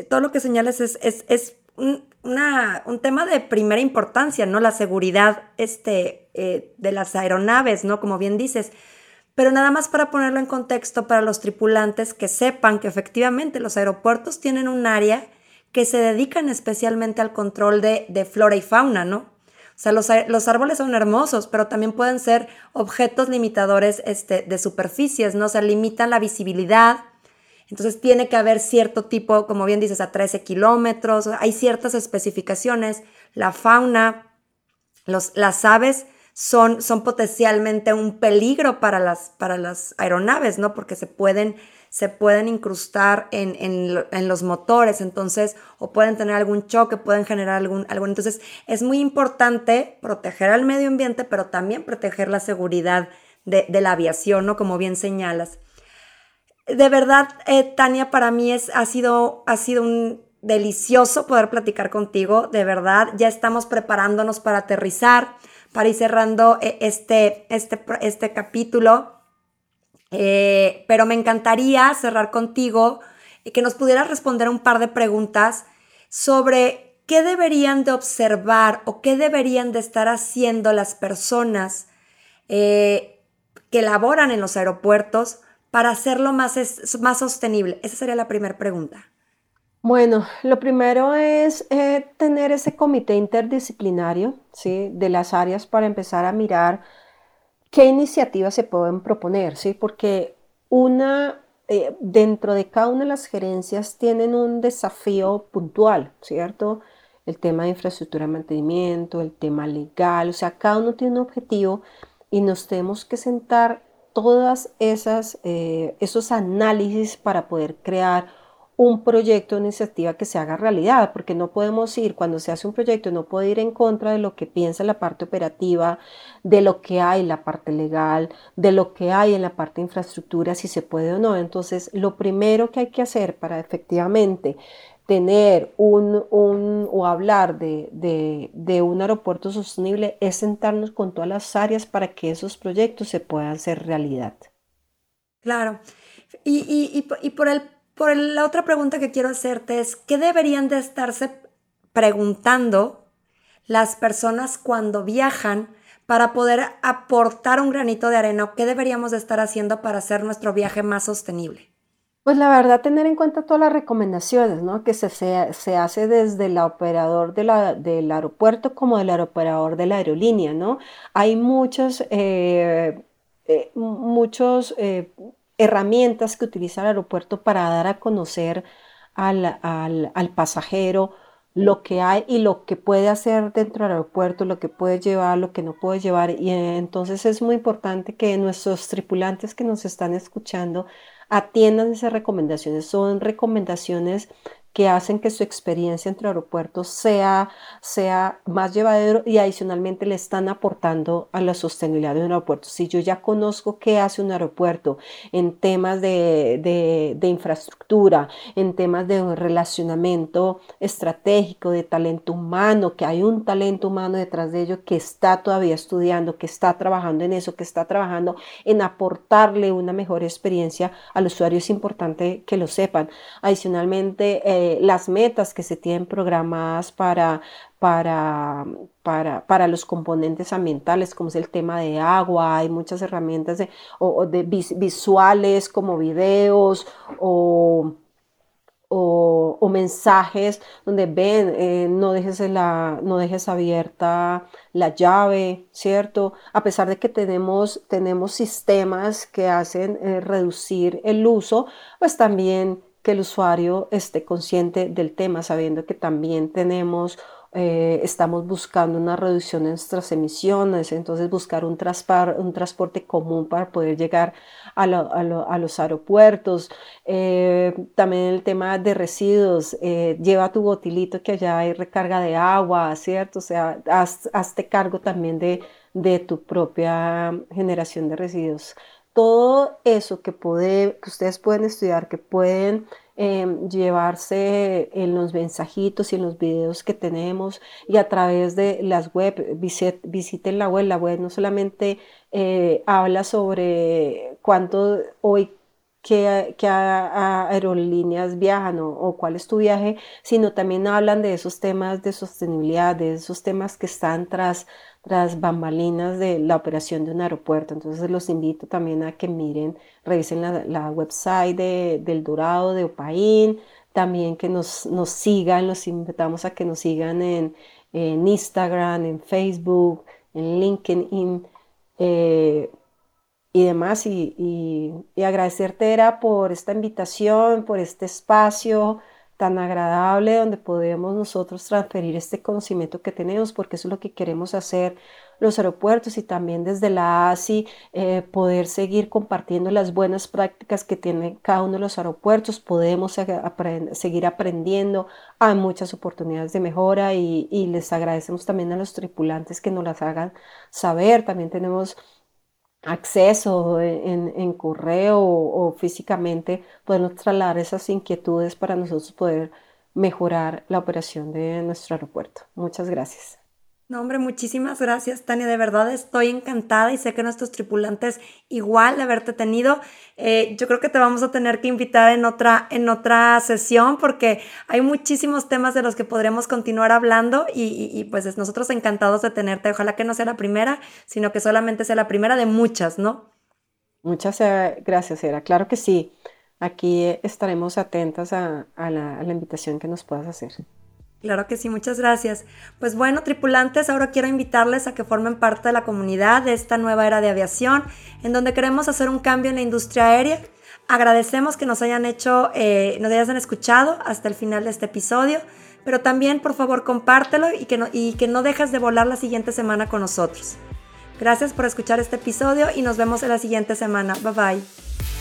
Speaker 1: todo lo que señales es, es, es un, un, tema de primera importancia, ¿no? La seguridad este, eh, de las aeronaves, ¿no? Como bien dices. Pero nada más para ponerlo en contexto para los tripulantes que sepan que efectivamente los aeropuertos tienen un área que se dedican especialmente al control de, de flora y fauna, ¿no? O sea, los, los, árboles son hermosos, pero también pueden ser objetos limitadores este, de superficies, ¿no? O sea, limitan la visibilidad, entonces tiene que haber cierto tipo, como bien dices, a 13 kilómetros, hay ciertas especificaciones. La fauna, los, las aves son, son potencialmente un peligro para las, para las aeronaves, ¿no? Porque se pueden, se pueden incrustar en, en, los motores, entonces, o pueden tener algún choque, pueden generar algún, algún. Entonces, es muy importante proteger al medio ambiente, pero también proteger la seguridad de, de la aviación, ¿no? Como bien señalas de verdad, eh, Tania, para mí es, ha, sido, ha sido un delicioso poder platicar contigo, de verdad. Ya estamos preparándonos para aterrizar, para ir cerrando eh, este, este, este capítulo. Eh, pero me encantaría cerrar contigo y que nos pudieras responder un par de preguntas sobre qué deberían de observar o qué deberían de estar haciendo las personas que laboran en los aeropuertos para hacerlo más, más sostenible? Esa sería la primera pregunta.
Speaker 2: Bueno, lo primero es eh, tener ese comité interdisciplinario ¿sí? de las áreas para empezar a mirar qué iniciativas se pueden proponer, ¿sí? porque una, eh, dentro de cada una de las gerencias tienen un desafío puntual, ¿cierto? El tema de infraestructura de mantenimiento, el tema legal, o sea, cada uno tiene un objetivo y nos tenemos que sentar todas esas eh, esos análisis para poder crear un proyecto, una iniciativa que se haga realidad, porque no podemos ir, cuando se hace un proyecto, no puede ir en contra de lo que piensa la parte operativa, de lo que hay en la parte legal, de lo que hay en la parte de infraestructura, si se puede o no. Entonces, lo primero que hay que hacer para efectivamente tener un, o hablar de, de, un aeropuerto sostenible es sentarnos con todas las áreas para que esos proyectos se puedan hacer realidad.
Speaker 1: Claro. Y, y, y, por el por la otra pregunta que quiero hacerte es, ¿qué deberían de estarse preguntando las personas cuando viajan para poder aportar un granito de arena? ¿Qué deberíamos de estar haciendo para hacer nuestro viaje más sostenible?
Speaker 2: Pues la verdad, tener en cuenta todas las recomendaciones, ¿no? Que se, se, hace desde el operador de del aeropuerto como del operador de la aerolínea, ¿no? Hay muchos, eh, eh, muchos eh, herramientas que utiliza el aeropuerto para dar a conocer al, al, pasajero lo que hay y lo que puede hacer dentro del aeropuerto, lo que puede llevar, lo que no puede llevar. Y entonces es muy importante que nuestros tripulantes que nos están escuchando atiendan esas recomendaciones. Son recomendaciones que hacen que su experiencia entre aeropuertos sea, sea más llevadero y adicionalmente le están aportando a la sostenibilidad de un aeropuerto. Si yo ya conozco qué hace un aeropuerto en temas de, de, infraestructura, en temas de relacionamiento estratégico, de talento humano, que hay un talento humano detrás de ello que está todavía estudiando, que está trabajando en eso, que está trabajando en aportarle una mejor experiencia al usuario, es importante que lo sepan. Adicionalmente, eh, las metas que se tienen programadas para, para, para, los componentes ambientales, como es el tema de agua, hay muchas herramientas de, o, de visuales como videos o, o, mensajes donde ven, eh, no, dejes la, no dejes abierta la llave, ¿cierto? A pesar de que tenemos, tenemos sistemas que hacen eh, reducir el uso, pues también que el usuario esté consciente del tema, sabiendo que también tenemos, eh, estamos buscando una reducción en nuestras emisiones, entonces buscar un, un transporte común para poder llegar a, los aeropuertos. Eh, también el tema de residuos, eh, lleva tu botilito que allá hay recarga de agua, ¿cierto? O sea, hazte cargo también de, de tu propia generación de residuos todo eso que, puede, que ustedes pueden estudiar, que pueden em, llevarse en los mensajitos y en los videos que tenemos y a través de las web, visiten la web, la web no solamente eh, habla sobre cuánto hoy qué, aerolíneas viajan o, o, cuál es tu viaje, sino también hablan de esos temas de sostenibilidad, de esos temas que están tras tras bambalinas de la operación de un aeropuerto. Entonces los invito también a que miren, revisen la, website de, del Dorado, de Opaín, también que nos, nos sigan, los invitamos a que nos sigan en, Instagram, en Facebook, en LinkedIn eh, y demás. Y, y, y agradecerte, Era, por esta invitación, por este espacio tan agradable donde podemos nosotros transferir este conocimiento que tenemos, porque eso es lo que queremos hacer los aeropuertos y también desde la ASI eh, poder seguir compartiendo las buenas prácticas que tiene cada uno de los aeropuertos. Podemos seguir aprendiendo, hay muchas oportunidades de mejora y les agradecemos también a los tripulantes que nos las hagan saber. También tenemos acceso en, correo o, físicamente, podemos trasladar esas inquietudes para nosotros poder mejorar la operación de nuestro aeropuerto. Muchas gracias.
Speaker 1: No, hombre, muchísimas gracias, Tania. De verdad estoy encantada y sé que nuestros tripulantes igual de haberte tenido. Eh, yo creo que te vamos a tener que invitar en otra, en otra sesión porque hay muchísimos temas de los que podremos continuar hablando y, pues nosotros encantados de tenerte. Ojalá que no sea la primera, sino que solamente sea la primera de muchas, ¿no?
Speaker 2: Muchas eh, gracias, Era. Claro que sí. Aquí estaremos atentas a la invitación que nos puedas hacer.
Speaker 1: Claro que sí, muchas gracias. Pues bueno, tripulantes, ahora quiero invitarles a que formen parte de la comunidad de esta nueva era de aviación, en donde queremos hacer un cambio en la industria aérea. Agradecemos que nos hayan hecho, eh, nos hayan escuchado hasta el final de este episodio, pero también por favor compártelo y que, no, y que no dejes de volar la siguiente semana con nosotros. Gracias por escuchar este episodio y nos vemos en la siguiente semana. Bye bye.